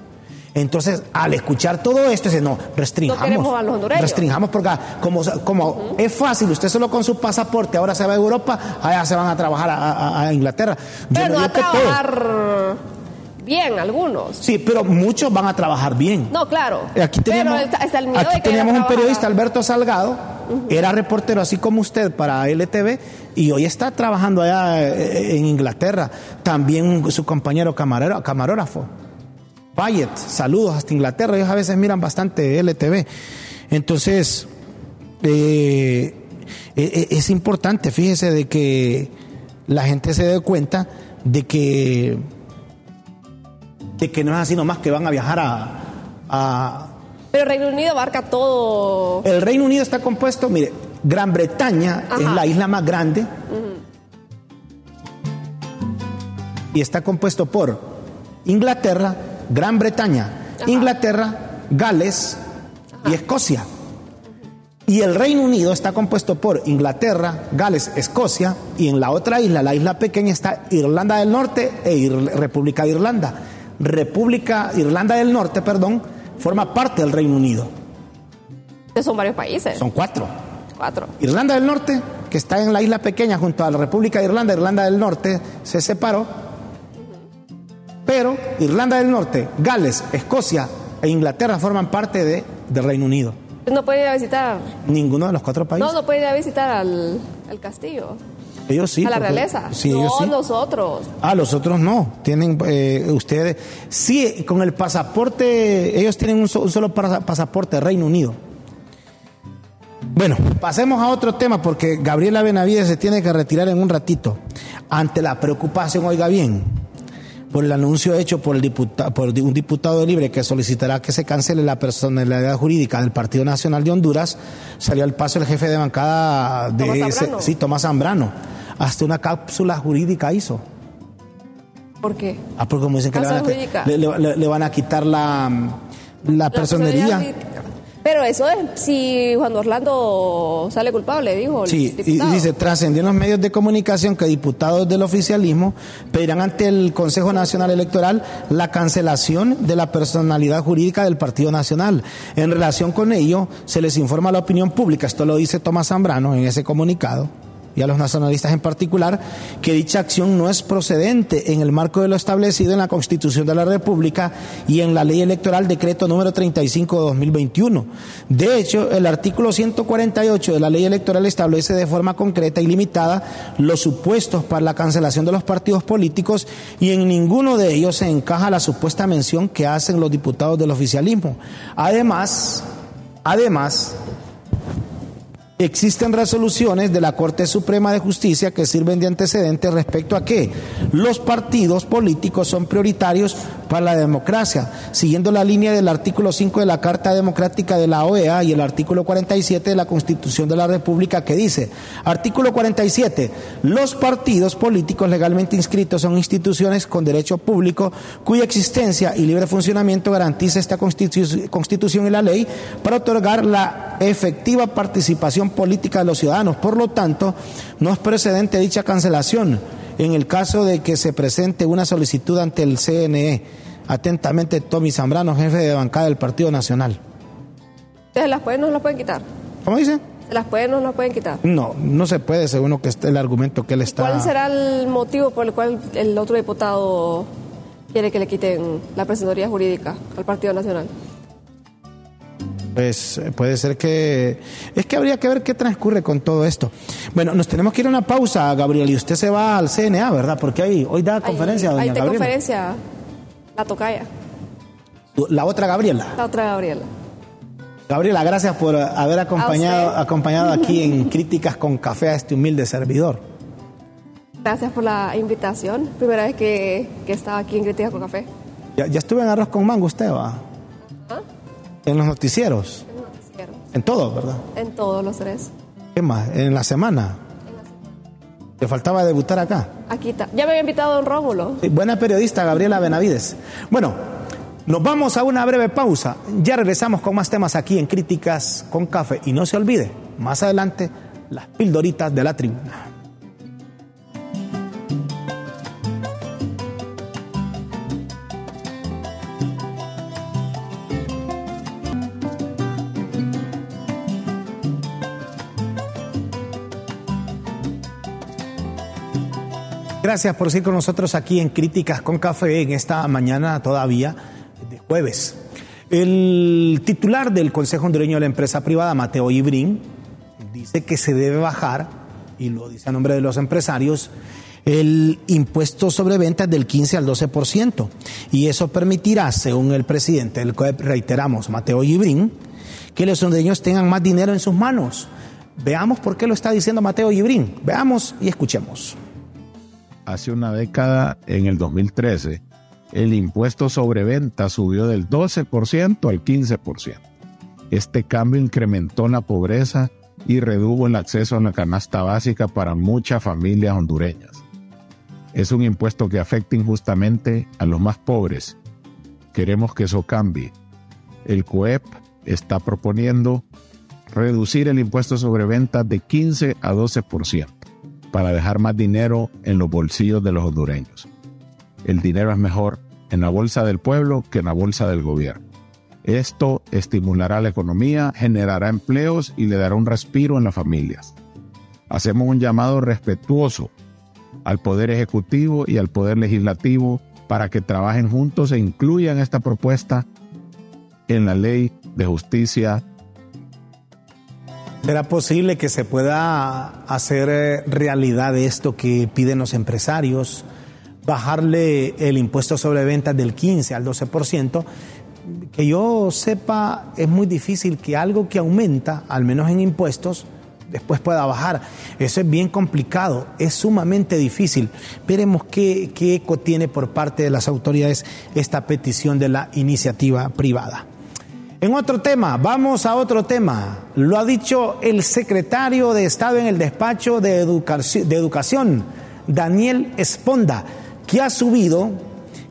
Speaker 1: Entonces, al escuchar todo esto, dice, no, restringamos.
Speaker 2: No queremos a los hondureños.
Speaker 1: Restringamos porque como, como es fácil, usted solo con su pasaporte, ahora se va a Europa, allá se van a trabajar a, a- a Inglaterra.
Speaker 2: Pero no a
Speaker 1: todo.
Speaker 2: trabajar bien algunos.
Speaker 1: Sí, pero muchos van a trabajar bien.
Speaker 2: No, claro.
Speaker 1: Aquí teníamos,
Speaker 2: Pero está el miedo
Speaker 1: aquí
Speaker 2: de que
Speaker 1: teníamos un periodista, Alberto Salgado, era reportero así como usted para LTV y hoy está trabajando allá eh, en Inglaterra. También su compañero camarero, camarógrafo, Payet, saludos hasta Inglaterra. Ellos a veces miran bastante LTV. Entonces, eh, eh, es importante, fíjese, de que la gente se dé cuenta de que de que no es así nomás que van a viajar a, a-
Speaker 2: Pero Reino Unido abarca todo.
Speaker 1: El Reino Unido está compuesto, mire, Gran Bretaña es la isla más grande y está compuesto por Inglaterra, Gran Bretaña, Inglaterra, Gales y Escocia. Y el Reino Unido está compuesto por Inglaterra, Gales, Escocia y en la otra isla, la isla pequeña, está Irlanda del Norte e República de Irlanda. República Irlanda del Norte, perdón, forma parte del Reino Unido.
Speaker 2: Son varios países.
Speaker 1: Son cuatro.
Speaker 2: Cuatro.
Speaker 1: Irlanda del Norte, que está en la isla pequeña junto a la República de Irlanda, Irlanda del Norte se separó. Pero Irlanda del Norte, Gales, Escocia e Inglaterra forman parte de, del Reino Unido.
Speaker 2: ¿No pueden ir a visitar?
Speaker 1: Ninguno de los cuatro países.
Speaker 2: No, no pueden ir a visitar al, al castillo.
Speaker 1: Ellos sí.
Speaker 2: A la realeza.
Speaker 1: Sí,
Speaker 2: no,
Speaker 1: ellos sí.
Speaker 2: nosotros.
Speaker 1: Ah, los otros no. Tienen eh, ustedes. Sí, con el pasaporte, ellos tienen un, so- un solo pasa- pasaporte, Reino Unido. Bueno, pasemos a otro tema porque Gabriela Benavides se tiene que retirar en un ratito. Ante la preocupación, oiga bien, por el anuncio hecho por, el diputa- por un diputado de Libre que solicitará que se cancele la personalidad jurídica del Partido Nacional de Honduras, salió al paso el jefe de bancada de
Speaker 2: Tomás
Speaker 1: ese- sí, Tomás Zambrano. Hasta una cápsula jurídica hizo.
Speaker 2: ¿Por qué?
Speaker 1: Ah, porque como dicen que le van, a, le- le- le- van a quitar la, la
Speaker 2: La
Speaker 1: personería.
Speaker 2: Pero eso es si Juan Orlando sale culpable, dijo el
Speaker 1: Sí, y dice, trascendió en los medios de comunicación que diputados del oficialismo pedirán ante el Consejo Nacional Electoral la cancelación de la personalidad jurídica del Partido Nacional. En relación con ello, se les informa a la opinión pública, esto lo dice Tomás Zambrano en ese comunicado, y a los nacionalistas en particular, que dicha acción no es procedente en el marco de lo establecido en la Constitución de la República y en la Ley Electoral Decreto número 35 de 2021. De hecho, el artículo 148 de la Ley Electoral establece de forma concreta y limitada los supuestos para la cancelación de los partidos políticos y en ninguno de ellos se encaja la supuesta mención que hacen los diputados del oficialismo. Además, además, Existen resoluciones de la Corte Suprema de Justicia que sirven de antecedentes respecto a que los partidos políticos son prioritarios para la democracia, siguiendo la línea del artículo 5 de la Carta Democrática de la OEA y el artículo 47 de la Constitución de la República que dice, artículo 47, los partidos políticos legalmente inscritos son instituciones con derecho público cuya existencia y libre funcionamiento garantiza esta constitu- Constitución y la ley para otorgar la efectiva participación política de los ciudadanos. Por lo tanto, no es precedente dicha cancelación en el caso de que se presente una solicitud ante el CNE. Atentamente, Tommy Zambrano, jefe de bancada del Partido Nacional.
Speaker 2: ¿Se las pueden no se las pueden quitar?
Speaker 1: ¿Cómo dice?
Speaker 2: ¿Se las pueden no se las pueden quitar?
Speaker 1: No, no se puede, según lo que está el argumento que él está.
Speaker 2: ¿Cuál será el motivo por el cual el otro diputado quiere que le quiten la personería jurídica al Partido Nacional?
Speaker 1: Pues eh, puede ser que... Es que habría que ver qué transcurre con todo esto. Bueno, nos tenemos que ir a una pausa, Gabriel, y usted se va al CNA, ¿verdad? Porque ahí, hoy da conferencia,
Speaker 2: Ahí-
Speaker 1: doña
Speaker 2: ahí está
Speaker 1: Gabriela.
Speaker 2: conferencia, la tocaya,
Speaker 1: La otra Gabriela.
Speaker 2: la otra Gabriela.
Speaker 1: Gabriela, gracias por haber acompañado, acompañado aquí en Críticas con Café a este humilde servidor.
Speaker 2: Gracias por la invitación. Primera vez que, que estaba aquí en Críticas con Café.
Speaker 1: Ya, ya estuve en Arroz con Mango usted, ¿va? En los noticieros.
Speaker 2: En noticiero.
Speaker 1: En todo, ¿verdad?
Speaker 2: En todos los tres.
Speaker 1: ¿Qué más? En la semana. Te faltaba debutar acá.
Speaker 2: Aquí está. Ya me había invitado don Rómulo.
Speaker 1: Sí, Buena periodista, Gabriela Benavides. Bueno, nos vamos a una breve pausa. Ya regresamos con más temas aquí en Críticas con Café. Y no se olvide, más adelante, las pildoritas de la tribuna. Gracias por seguir con nosotros aquí en Críticas con Café en esta mañana todavía de jueves. El titular del Consejo Hondureño de la Empresa Privada, Mateo Ibrín, dice que se debe bajar, y lo dice a nombre de los empresarios, el impuesto sobre ventas del 15 al 12%. Y eso permitirá, según el presidente del COEP, reiteramos, Mateo Ibrín, que los hondureños tengan más dinero en sus manos. Veamos por qué lo está diciendo Mateo Ibrín. Veamos y escuchemos.
Speaker 4: Hace una década, en el 2013, el impuesto sobre venta subió del 12% al 15%. Este cambio incrementó la pobreza y redujo el acceso a la canasta básica para muchas familias hondureñas. Es un impuesto que afecta injustamente a los más pobres. Queremos que eso cambie. El COEP está proponiendo reducir el impuesto sobre ventas de 15 a 12% para dejar más dinero en los bolsillos de los hondureños. El dinero es mejor en la bolsa del pueblo que en la bolsa del gobierno. Esto estimulará la economía, generará empleos y le dará un respiro en las familias. Hacemos un llamado respetuoso al Poder Ejecutivo y al Poder Legislativo para que trabajen juntos e incluyan esta propuesta en la ley de justicia.
Speaker 1: ¿Será posible que se pueda hacer eh, realidad esto que piden los empresarios? Bajarle el impuesto sobre ventas del 15 al 12%. Que yo sepa, es muy difícil que algo que aumenta, al menos en impuestos, después pueda bajar. Eso es bien complicado, es sumamente difícil. Veremos qué, qué eco tiene por parte de las autoridades esta petición de la iniciativa privada. En otro tema, vamos a otro tema. Lo ha dicho el secretario de Estado en el despacho de, educación, Daniel Esponda, que ha subido,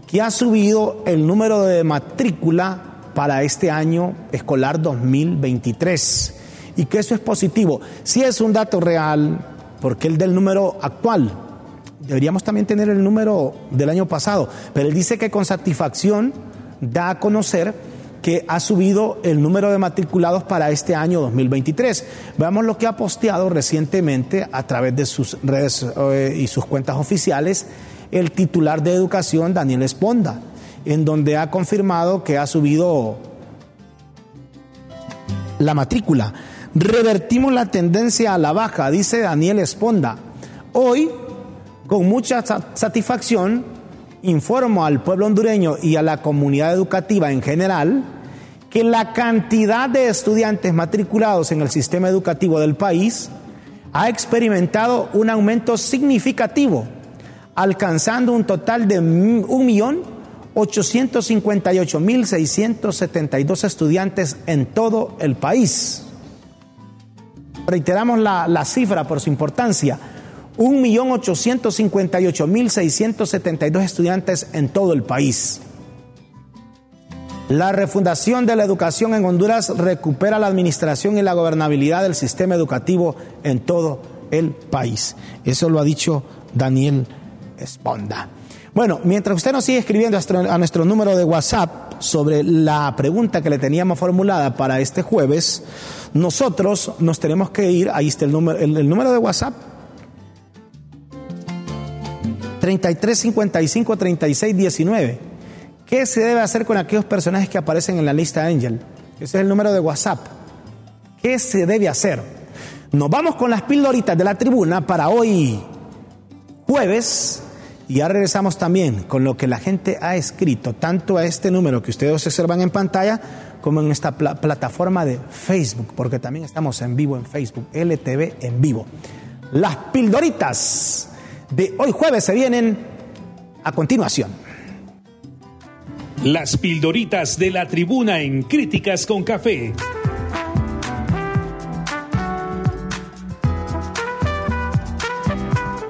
Speaker 1: que ha subido el número de matrícula para este año escolar 2023 y que eso es positivo. Si es un dato real, porque el del número actual, deberíamos también tener el número del año pasado, pero él dice que con satisfacción da a conocer que ha subido el número de matriculados para este año 2023. Veamos lo que ha posteado recientemente a través de sus redes eh, y sus cuentas oficiales el titular de educación, Daniel Esponda, en donde ha confirmado que ha subido la matrícula. Revertimos la tendencia a la baja, dice Daniel Esponda. Hoy, con mucha satisfacción, informo al pueblo hondureño y a la comunidad educativa en general que la cantidad de estudiantes matriculados en el sistema educativo del país ha experimentado un aumento significativo, alcanzando un total de 1.858.672 estudiantes en todo el país. Reiteramos la, la cifra por su importancia. 1.858.672 estudiantes en todo el país. La refundación de la educación en Honduras recupera la administración y la gobernabilidad del sistema educativo en todo el país. Eso lo ha dicho Daniel Esponda. Bueno, mientras usted nos sigue escribiendo a nuestro número de WhatsApp sobre la pregunta que le teníamos formulada para este jueves, nosotros nos tenemos que ir, ahí está el número, el, número de WhatsApp, 3355 3619. ¿Qué se debe hacer con aquellos personajes que aparecen en la lista Angel? Ese es el número de WhatsApp. ¿Qué se debe hacer? Nos vamos con las pildoritas de la tribuna para hoy, jueves, y ya regresamos también con lo que la gente ha escrito, tanto a este número que ustedes observan en pantalla, como en esta plataforma de Facebook, porque también estamos en vivo en Facebook, LTV en vivo. Las pildoritas de hoy jueves se vienen a continuación.
Speaker 5: Las pildoritas de la tribuna en Críticas con Café.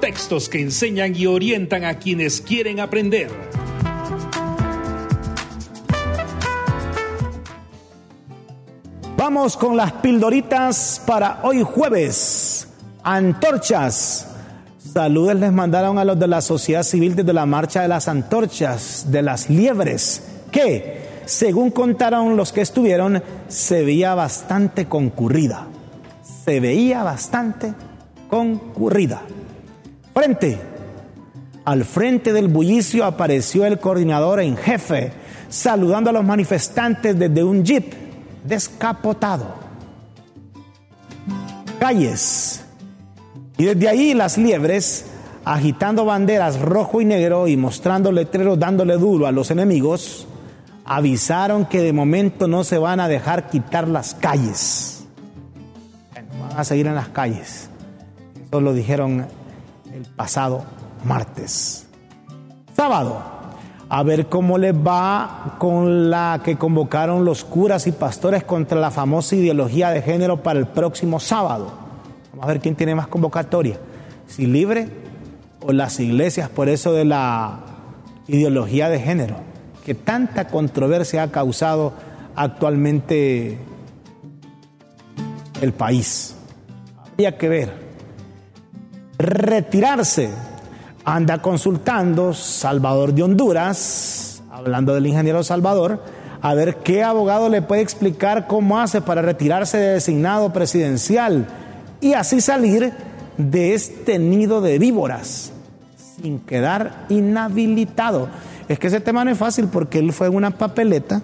Speaker 5: Textos que enseñan y orientan a quienes quieren aprender.
Speaker 1: Vamos con las pildoritas para hoy jueves. Antorchas. Saludos les mandaron a los de la sociedad civil desde la marcha de las antorchas, de las liebres, que, según contaron los que estuvieron, se veía bastante concurrida. Se veía bastante concurrida. Frente. Al frente del bullicio apareció el coordinador en jefe, saludando a los manifestantes desde un jeep descapotado. Calles. Y desde ahí las liebres, agitando banderas rojo y negro y mostrando letreros dándole duro a los enemigos, avisaron que de momento no se van a dejar quitar las calles. van a seguir en las calles. Eso lo dijeron el pasado martes. Sábado, a ver cómo les va con la que convocaron los curas y pastores contra la famosa ideología de género para el próximo sábado. Vamos a ver quién tiene más convocatoria, si libre o las iglesias por eso de la ideología de género, que tanta controversia ha causado actualmente el país. Habría que ver. Retirarse anda consultando Salvador de Honduras, hablando del ingeniero Salvador, a ver qué abogado le puede explicar cómo hace para retirarse de designado presidencial y así salir de este nido de víboras sin quedar inhabilitado. Es que ese tema no es fácil porque él fue en una papeleta,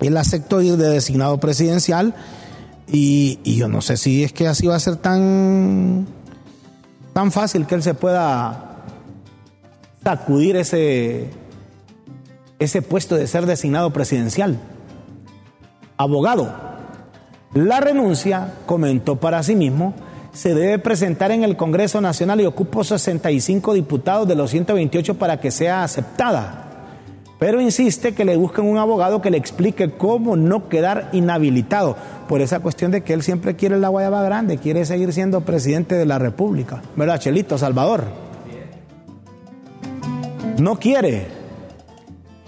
Speaker 1: él aceptó ir de designado presidencial y, y yo no sé si es que así va a ser tan tan fácil que él se pueda sacudir ese, ese puesto de ser designado presidencial. Abogado, la renuncia, comentó para sí mismo, se debe presentar en el Congreso Nacional y ocupo 65 diputados de los 128 para que sea aceptada. Pero insiste que le busquen un abogado que le explique cómo no quedar inhabilitado por esa cuestión de que él siempre quiere la guayaba grande, quiere seguir siendo presidente de la República. ¿Verdad, Chelito, Salvador? No quiere.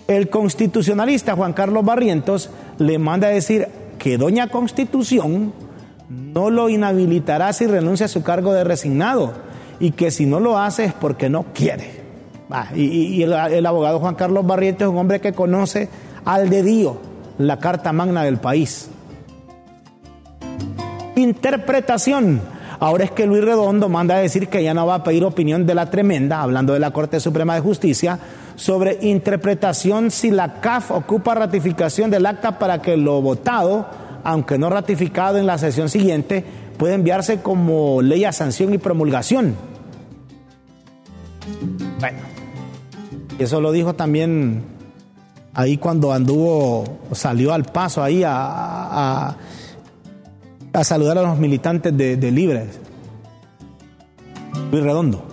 Speaker 1: El constitucionalista Juan Carlos Barrientos le manda a decir que Doña Constitución no lo inhabilitará si renuncia a su cargo de resignado y que si no lo hace es porque no quiere. y, el, el, abogado Juan Carlos Barrientos es un hombre que conoce al dedío la Carta Magna del país interpretación. Ahora es que Luis Redondo manda a decir que ya no va a pedir opinión de la tremenda, hablando de la Corte Suprema de Justicia, sobre interpretación si la CAF ocupa ratificación del acta para que lo votado, aunque no ratificado en la sesión siguiente, puede enviarse como ley a sanción y promulgación. Bueno, eso lo dijo también ahí cuando anduvo, salió al paso ahí a a saludar a los militantes de, Libres. Luis Redondo.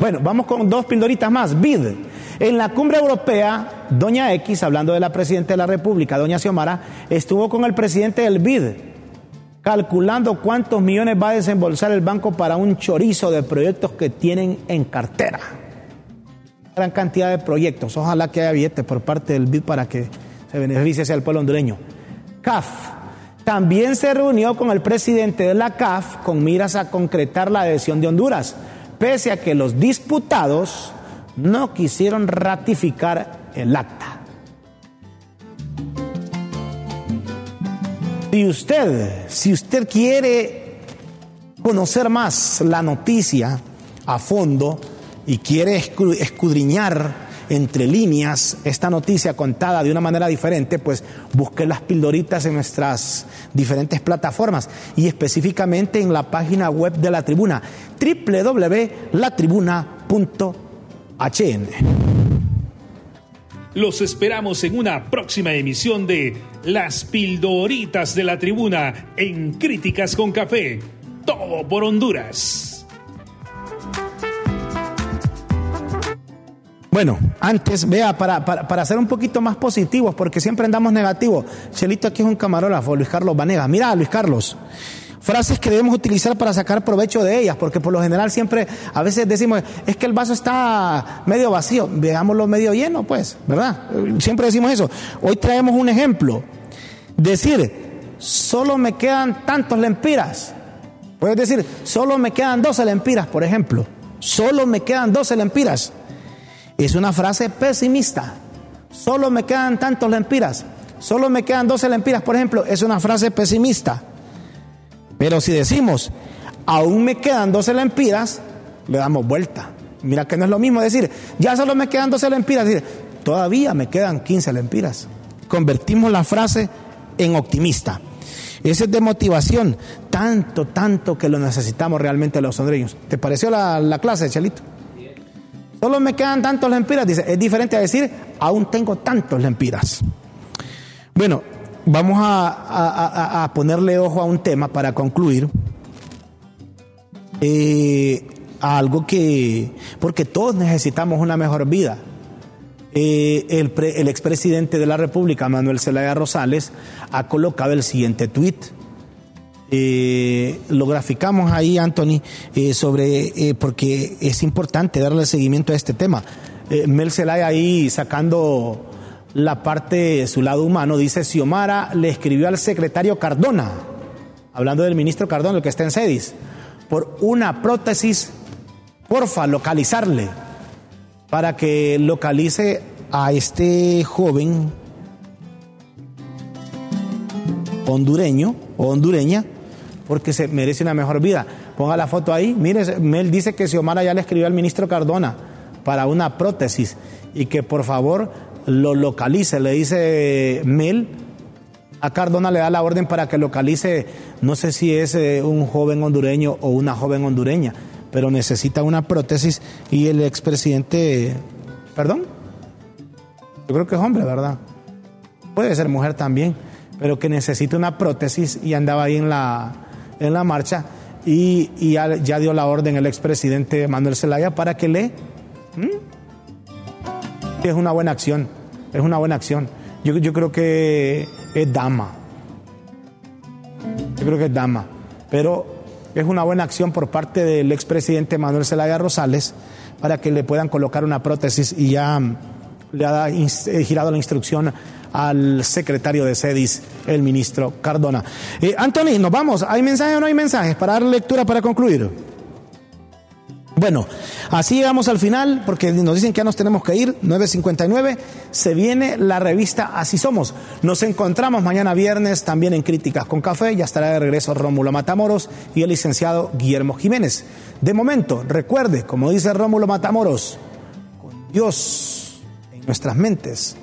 Speaker 1: Bueno, vamos con dos pildoritas más. BID. En la cumbre europea, Doña X, hablando de la presidenta de la República, Doña Xiomara, estuvo con el presidente del BID, calculando cuántos millones va a desembolsar el banco para un chorizo de proyectos que tienen en cartera. Gran cantidad de proyectos. Ojalá que haya billetes por parte del BID para que se beneficie hacia el pueblo hondureño. CAF. También se reunió con el presidente de la CAF con miras a concretar la adhesión de Honduras, pese a que los disputados no quisieron ratificar el acta. Usted, si usted quiere conocer más la noticia a fondo y quiere escudriñar entre líneas esta noticia contada de una manera diferente, pues busque las pildoritas en nuestras diferentes plataformas y específicamente en la página web de la tribuna www.latribuna.hn.
Speaker 5: Los esperamos en una próxima emisión de Las Pildoritas de la Tribuna en Críticas con Café. Todo por Honduras.
Speaker 1: Bueno, antes, vea, para, para, ser un poquito más positivos, porque siempre andamos negativos. Chelito aquí es un camarógrafo, Luis Carlos Vanega. Mira, Luis Carlos, frases que debemos utilizar para sacar provecho de ellas, porque por lo general siempre, a veces decimos, es que el vaso está medio vacío, veámoslo medio lleno, pues, ¿verdad? Siempre decimos eso. Hoy traemos un ejemplo. Decir, solo me quedan tantos lempiras. Puedes decir, solo me quedan 12 lempiras, por ejemplo. Solo me quedan 12 lempiras. Es una frase pesimista. Solo me quedan tantos lempiras. Solo me quedan 12 lempiras, por ejemplo. Es una frase pesimista. Pero si decimos, aún me quedan 12 lempiras, le damos vuelta. Mira que no es lo mismo decir, ya solo me quedan 12 lempiras. Decir, todavía me quedan 15 lempiras. Convertimos la frase en optimista. Ese es de motivación, tanto, tanto que lo necesitamos realmente los hondureños. ¿Te pareció la, la clase, Chelito? Solo me quedan tantos lempiras. Dice, es diferente a decir, aún tengo tantos lempiras. Bueno, vamos a, ponerle ojo a un tema para concluir. Eh, algo que, porque todos necesitamos una mejor vida. Eh, el, el expresidente de la República, Manuel Zelaya Rosales, ha colocado el siguiente tuit. Eh, lo graficamos ahí, Anthony, eh, sobre, porque es importante darle seguimiento a este tema. Mel Zelaya ahí sacando la parte, su lado humano, dice, Xiomara le escribió al secretario Cardona, hablando del ministro Cardona, el que está en CEDIS, por una prótesis, porfa, localizarle, para que localice a este joven hondureño o hondureña, porque se merece una mejor vida. Ponga la foto ahí, mire, Mel dice que Xiomara ya le escribió al ministro Cardona para una prótesis y que por favor lo localice, le dice Mel. A Cardona le da la orden para que localice, no sé si es eh, un joven hondureño o una joven hondureña, pero necesita una prótesis y el expresidente, perdón, yo creo que es hombre, ¿verdad? Puede ser mujer también, pero que necesita una prótesis y andaba ahí en la, en la marcha y, ya, dio la orden el expresidente Manuel Zelaya para que le... Es una buena acción es una buena acción. Yo, yo creo que es dama. Yo creo que es dama. Pero es una buena acción por parte del expresidente Manuel Zelaya Rosales para que le puedan colocar una prótesis y ya le ha girado la instrucción al secretario de SEDIS, el ministro Cardona. Eh, Anthony, nos vamos. ¿Hay mensajes o no hay mensajes? Para dar lectura para concluir. Bueno, así llegamos al final porque nos dicen que ya nos tenemos que ir, 9.59, se viene la revista Así Somos. Nos encontramos mañana viernes también en Críticas con Café, ya estará de regreso Rómulo Matamoros y el licenciado Guillermo Jiménez. De momento, recuerde, como dice Rómulo Matamoros, con Dios en nuestras mentes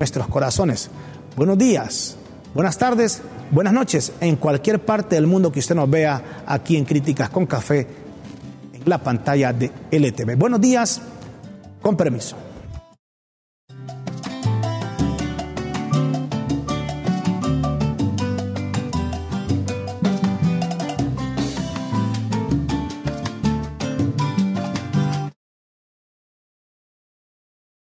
Speaker 1: nuestros corazones. Buenos días, buenas tardes, buenas noches en cualquier parte del mundo que usted nos vea aquí en Críticas con Café la pantalla de LTV. Buenos días, con permiso.